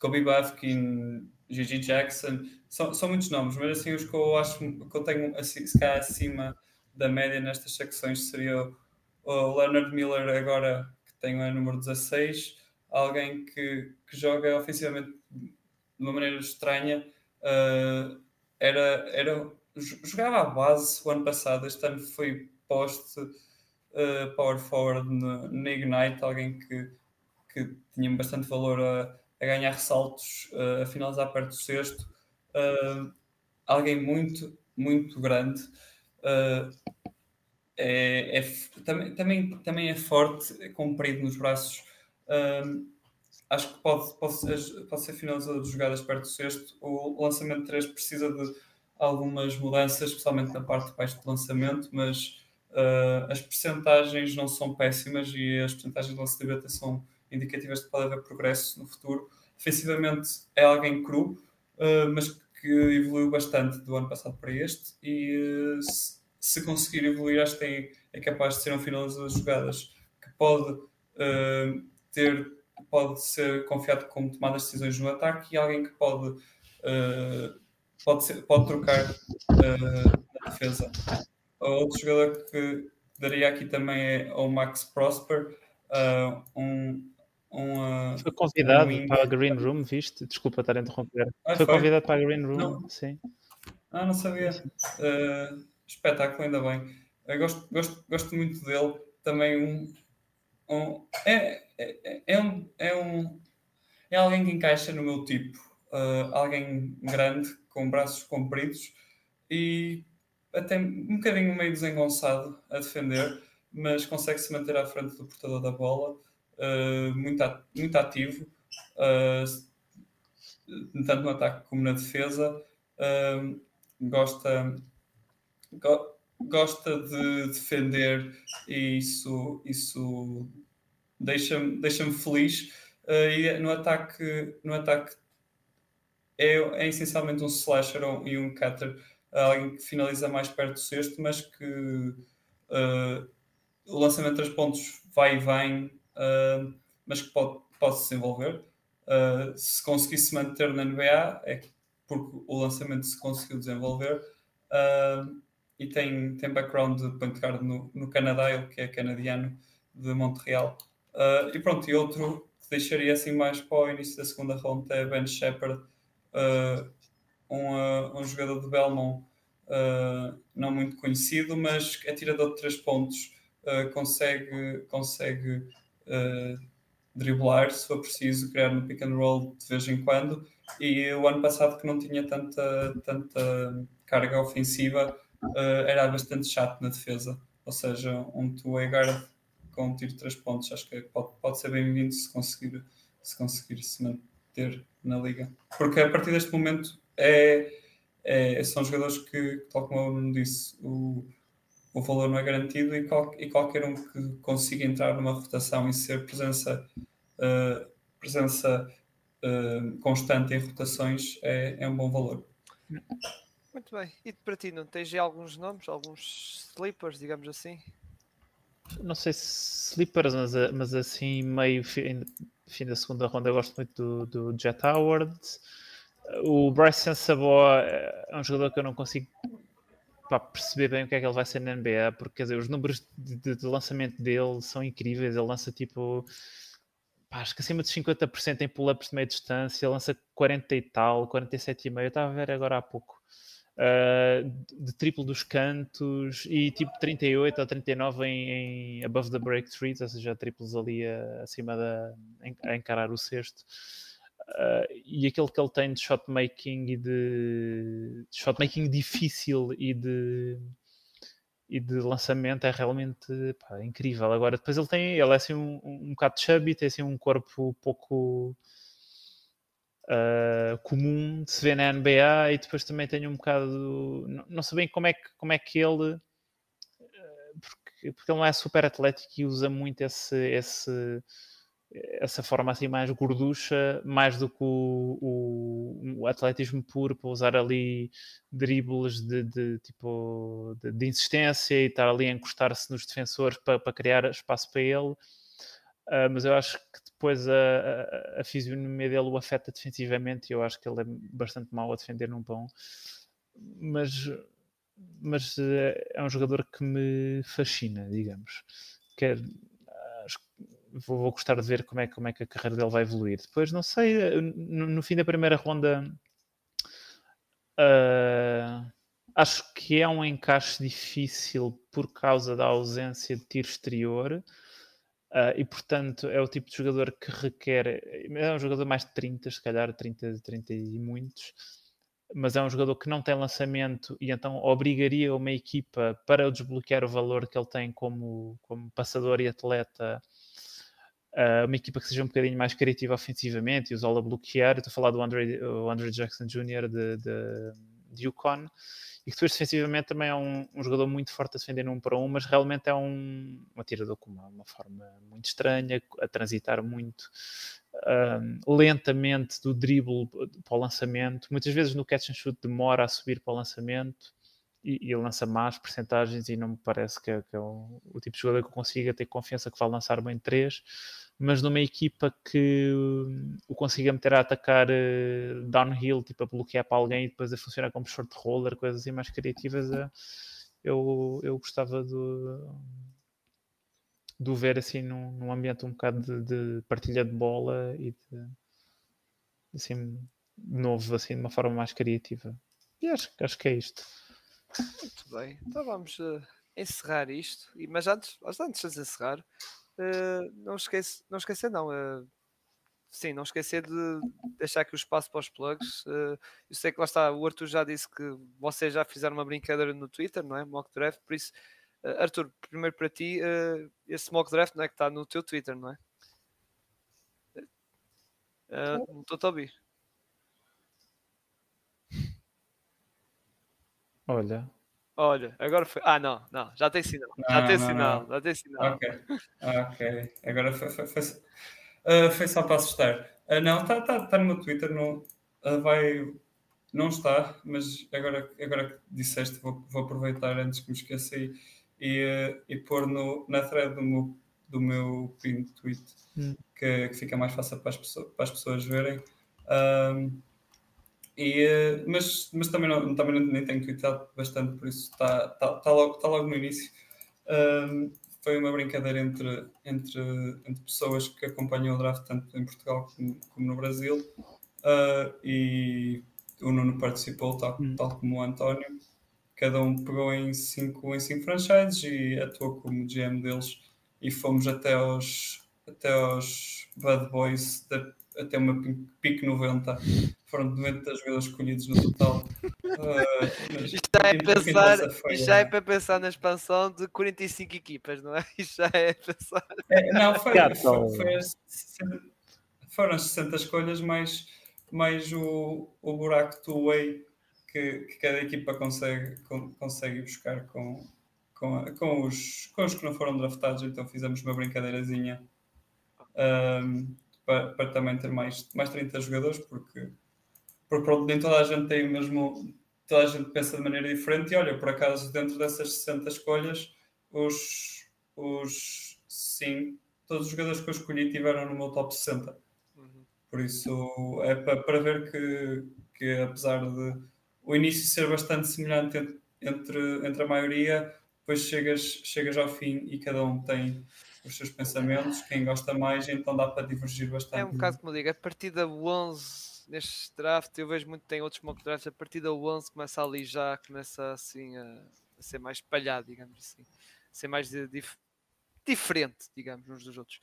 Kobe Bafkin, Gigi Jackson, são, são muitos nomes, mas assim os que eu acho que eu tenho assim, se calhar acima da média nestas secções seria o Leonard Miller agora que tem o número 16 alguém que, que joga ofensivamente de uma maneira estranha. Uh, era, era, jogava à base o ano passado, este ano foi post uh, power forward no, Ignite, alguém que, que tinha bastante valor a, a ganhar ressaltos, uh, a finalizar perto do sexto. Uh, alguém muito, muito grande. É, é, também, também, também é forte, é comprido nos braços acho que pode, pode, pode ser finalizador de jogadas perto do sexto. O lançamento 3 precisa de algumas mudanças, especialmente na parte de baixo do lançamento, mas uh, as percentagens não são péssimas e as percentagens de livre são indicativas de que pode haver progresso no futuro. Defensivamente é alguém cru, uh, mas que evoluiu bastante do ano passado para este e uh, se, se, conseguir evoluir, acho que tem, é capaz de ser um finalizador de jogadas que pode ter, pode ser confiado como tomar as decisões no ataque e alguém que pode, pode, ser, pode trocar na defesa. Outro jogador que daria aqui também é o Max Prosper, uh, um, um, foi convidado um para a Green Room, viste? Desculpa estar a interromper. Ah, foi, foi, convidado para a Green Room, não. sim. Ah, não sabia. Uh, espetáculo, ainda bem. Eu gosto, gosto, gosto muito dele. Também um, um, é, é, é, um, é, um, é alguém que encaixa no meu tipo. Uh, alguém grande, com braços compridos e até um bocadinho meio desengonçado a defender, mas consegue se manter à frente do portador da bola, uh, muito, muito ativo, uh, tanto no ataque como na defesa. Uh, gosta, go, gosta de defender e isso, isso deixa-me deixa feliz. Uh, e no ataque, no ataque é, é essencialmente um slasher e um cutter, alguém que finaliza mais perto do sexto, mas que uh, o lançamento de três pontos vai e vem, uh, mas que pode, pode se desenvolver. uh, se conseguisse manter na NBA, é porque o lançamento se conseguiu desenvolver. Uh, e tem, tem background de point guard no, no Canadá, ele que é canadiano de Montreal. Uh, e pronto, e outro que deixaria assim mais para o início da segunda ronda é Ben Shepard, uh, um, uh, um jogador de Belmont não muito conhecido, mas é tirador de três pontos, consegue, consegue driblar se for preciso, criar no pick and roll de vez em quando. E o ano passado que não tinha tanta, tanta carga ofensiva, era bastante chato na defesa. Ou seja, um two-way guard com um tiro de 3 pontos. Acho que pode, pode ser bem-vindo se conseguir, se conseguir se manter na liga. Porque a partir deste momento é, é são jogadores que, tal como eu disse, o, o valor não é garantido e, qual, e qualquer um que consiga entrar numa rotação e ser presença, uh, presença uh, constante em rotações é, é um bom valor. Muito bem. E para ti, não tens alguns nomes, alguns sleepers, digamos assim? não sei se slippers, mas, mas assim, meio fim, fim da segunda ronda, eu gosto muito do, do Jet Howard. O Bryce Saboa é um jogador que eu não consigo pá, perceber bem o que é que ele vai ser na NBA, porque quer dizer, os números de, de, de lançamento dele são incríveis. Ele lança tipo, pá, acho que acima de 50% em pull-ups de meia distância, lança 40 e tal, 47,5. Eu estava a ver agora há pouco uh, de triplo dos cantos e tipo 38 ou 39 em, em above the break threes, ou seja, triplos ali uh, acima da a encarar o sexto. Uh, e aquele que ele tem de shot making e de, de shot making difícil e de e de lançamento é realmente pá, incrível. Agora, depois ele tem, ele é assim um, um, um bocado chubby, tem assim um corpo pouco uh, comum de se ver na NBA e depois também tenho um bocado não, não sei bem como é que, como é que ele uh, porque, porque ele não é super atlético e usa muito esse, esse essa forma assim mais gorducha, mais do que o, o, o atletismo puro para usar ali dribles de, de tipo de, de, insistência e estar ali a encostar-se nos defensores para, para criar espaço para ele. Uh, mas eu acho que depois a, a, a fisionomia dele o afeta defensivamente e eu acho que ele é bastante mau a defender num pão. Mas, mas eh, é um jogador que me fascina, digamos. Quer, vou, vou, gostar de ver como é, como é que a carreira dele vai evoluir. Depois, não sei, eh, no, no fim da primeira ronda, uh, acho que é um encaixe difícil por causa da ausência de tiro exterior. Uh, e portanto é o tipo de jogador que requer. É um jogador mais de 30, se calhar 30, 30 e muitos, mas é um jogador que não tem lançamento e então obrigaria uma equipa para desbloquear o valor que ele tem como, como passador e atleta. Uh, uma equipa que seja um bocadinho mais criativa ofensivamente e usá-la bloquear. estou a falar do Andre, o Andre Jackson Jr. de, de, de Yukon e que depois defensivamente também é um, um, jogador muito forte a defender um para um, mas realmente é um, um atirador com uma, uma forma muito estranha, a transitar muito um, lentamente do dribble para o lançamento. Muitas vezes no catch and shoot demora a subir para o lançamento e, e lança más percentagens e não me parece que é, que é o, o, tipo de jogador que consiga ter confiança que vai lançar bem três mas numa equipa que o consiga meter a atacar uh, downhill, tipo a bloquear para alguém e depois a funcionar como short roller, coisas assim mais criativas, uh, eu, eu gostava do, do ver assim num, num ambiente um bocado de, de, partilha de bola e de assim novo, assim, de uma forma mais criativa. E acho, acho que é isto. Muito bem, então vamos uh, encerrar isto. E, mas antes, antes de encerrar, uh, não, esquece, não esquecer não. Uh, sim, não esquecer de deixar aqui o espaço para os plugs. Uh, eu sei que lá está, o Arthur já disse que vocês já fizeram uma brincadeira no Twitter, não é? Mock draft, por isso, uh, Arthur, primeiro para ti, uh, esse mock draft não é que está no teu Twitter, não é? Não estou a ouvir. Olha, Olha, agora foi. Ah, não, não, já tem sinal. Não, já tem não, sinal, não. já tem sinal. Ok, ok. Agora foi, foi, foi, uh, foi só para assustar. Uh, não, está tá, tá no meu Twitter, não, uh, vai. Não está, mas agora, agora que disseste, vou, vou aproveitar antes que me esqueça e, e, e pôr no, na thread do meu do meu pin tweet, Hum. que, que fica mais fácil para as pessoas, para as pessoas verem. Um, e, eh, mas, mas também, não, também não, nem tenho tweetado bastante, por isso está tá, tá logo, tá logo no início. Um, foi uma brincadeira entre, entre, entre pessoas que acompanham o draft tanto em Portugal como, como no Brasil. Uh, e o Nuno participou, tal, Hum. tal como o António. Cada um pegou em cinco, em cinco franchises e atuou como GM deles. E fomos até aos, até aos Bad Boys, da- até uma pi- pique 90. Foram 90 jogadores escolhidos no total. Uh, Isto já é pensar, isto já é para pensar na expansão de 45 equipas, não é? Isto já é pensar. É, não, foi, foi, foi as 60 foram as 60 escolhas mais, mais o, o buraco two-way que, que cada equipa consegue, con- consegue buscar com, com, a- com, os, com os que não foram draftados. Então fizemos uma brincadeirazinha ahm, para, para também ter mais, mais 30 jogadores, porque, porque pronto, nem toda a gente tem o mesmo. Toda a gente pensa de maneira diferente. E olha, por acaso, dentro dessas 60 escolhas, os, os sim, todos os jogadores que eu escolhi tiveram no meu top 60. Uhum. Por isso é para, para ver que, que apesar de o início ser bastante semelhante en- entre, entre a maioria, depois chegas, chegas ao fim e cada um tem os seus pensamentos, quem gosta mais, então dá para divergir bastante. É um bocado como eu digo, a partir da 11 neste draft, eu vejo muito tem outros mock drafts, a partir da 11 começa ali já, começa assim a, a ser mais espalhado, digamos assim, a ser mais di- dif- diferente, digamos, uns dos outros.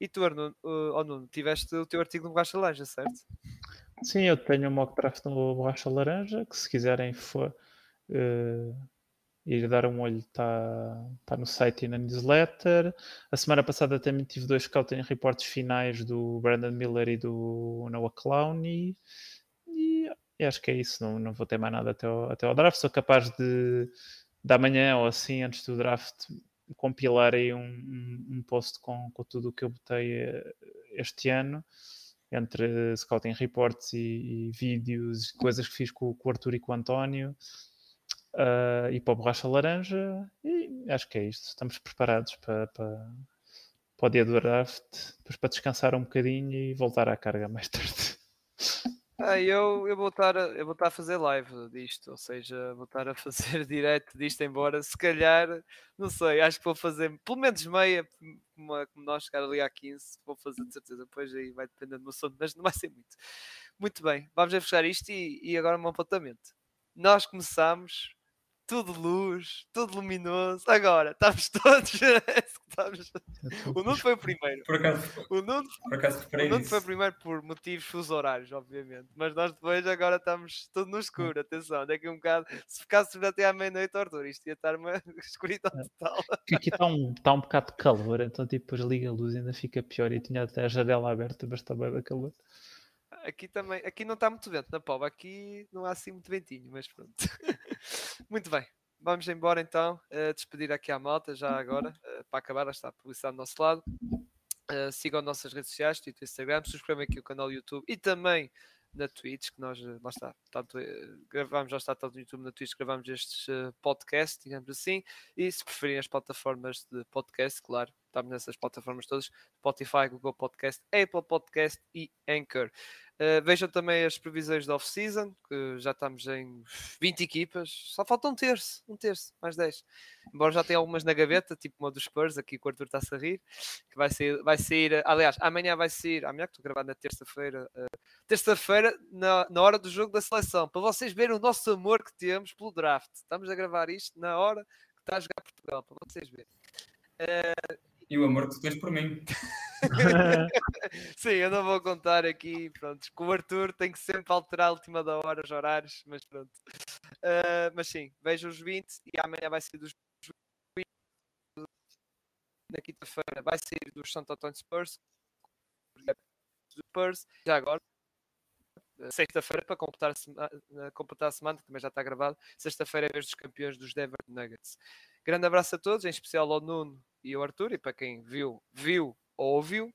E tu, Arnuno, uh, oh, Nuno, tiveste o teu artigo no Borracha Laranja, certo? Sim, eu tenho um mock draft no Borracha Laranja, que se quiserem for, eh, ir dar um olho, está tá no site e na newsletter. A semana passada também tive dois scouting reports finais do Brandon Miller e do Noah Clowney. E, e acho que é isso, não, não vou ter mais nada até ao, até ao draft. Sou capaz de, de amanhã ou assim, antes do draft, compilar aí um, um, um post com, com tudo o que eu botei eh, este ano entre scouting reports e, e vídeos, coisas que fiz com, com o Arthur e com o António, ah, e para o Borracha Laranja, e acho que é isto. Estamos preparados para, para, para o dia do draft, depois para descansar um bocadinho e voltar à carga mais tarde. Ah, eu, eu, vou estar a, eu vou estar a fazer live disto, ou seja, vou estar a fazer direto disto, embora se calhar, não sei, acho que vou fazer pelo menos meia, como, a- como nós chegar ali à 15, vou fazer de certeza, depois aí vai depender do meu sono, mas não vai ser muito. Muito bem, vamos a fechar isto e, e agora um apontamento. Nós começamos, tudo luz, tudo luminoso, agora estamos todos. estamos- O Nuno foi o primeiro. Por acaso, O Nuno por acaso o Nuno foi primeiro por motivos fuso horários, obviamente. Mas nós depois agora estamos tudo no escuro. Atenção, daqui a um bocado, se ficasse até à meia-noite, Arthur, isto ia estar uma escuridão total. Que aqui está um, está um bocado de calor, então tipo, depois liga a luz e ainda fica pior. E tinha até a janela aberta, mas está bem da calor. Aqui também, aqui não está muito vento na pova, aqui não há assim muito ventinho, mas pronto. muito bem. Vamos embora então, eh, despedir aqui à malta já agora, eh, para acabar, está a publicidade do nosso lado. Uh, sigam nossas redes sociais, Twitter Instagram, subscrevam aqui o canal YouTube e também na Twitch, que nós, lá está, tanto, gravamos, já está tanto no YouTube, na Twitch, gravamos estes uh, podcasts, digamos assim, e se preferirem as plataformas de podcast, claro, estamos nessas plataformas todas, Spotify, Google Podcast, Apple Podcast e Anchor. Uh, vejam também as previsões da off-season, que já estamos em 20 equipas, só falta um terço, um terço, mais 10. Embora já tenha algumas na gaveta, tipo uma dos Spurs, aqui que o Arthur está-se a rir, que vai sair, vai sair, aliás, amanhã vai sair, amanhã que estou gravando na terça-feira, uh, terça-feira, na, na hora do jogo da seleção, para vocês verem o nosso amor que temos pelo draft. Estamos a gravar isto na hora que está a jogar Portugal, para vocês verem. Uh, E o amor que tu tens por mim. Sim, eu não vou contar aqui, pronto, que o Arthur tem que sempre alterar a última da hora os horários, mas pronto. Uh, mas sim, vejo os 20 e amanhã vai ser dos 20. Na quinta-feira vai sair dos Santo Antônio Spurs. Spurs. Já agora, sexta-feira, para completar completar a semana, que também já está gravado, sexta-feira é vez dos campeões dos Denver Nuggets. Grande abraço a todos, em especial ao Nuno e ao Arthur, e para quem viu, viu ou ouviu,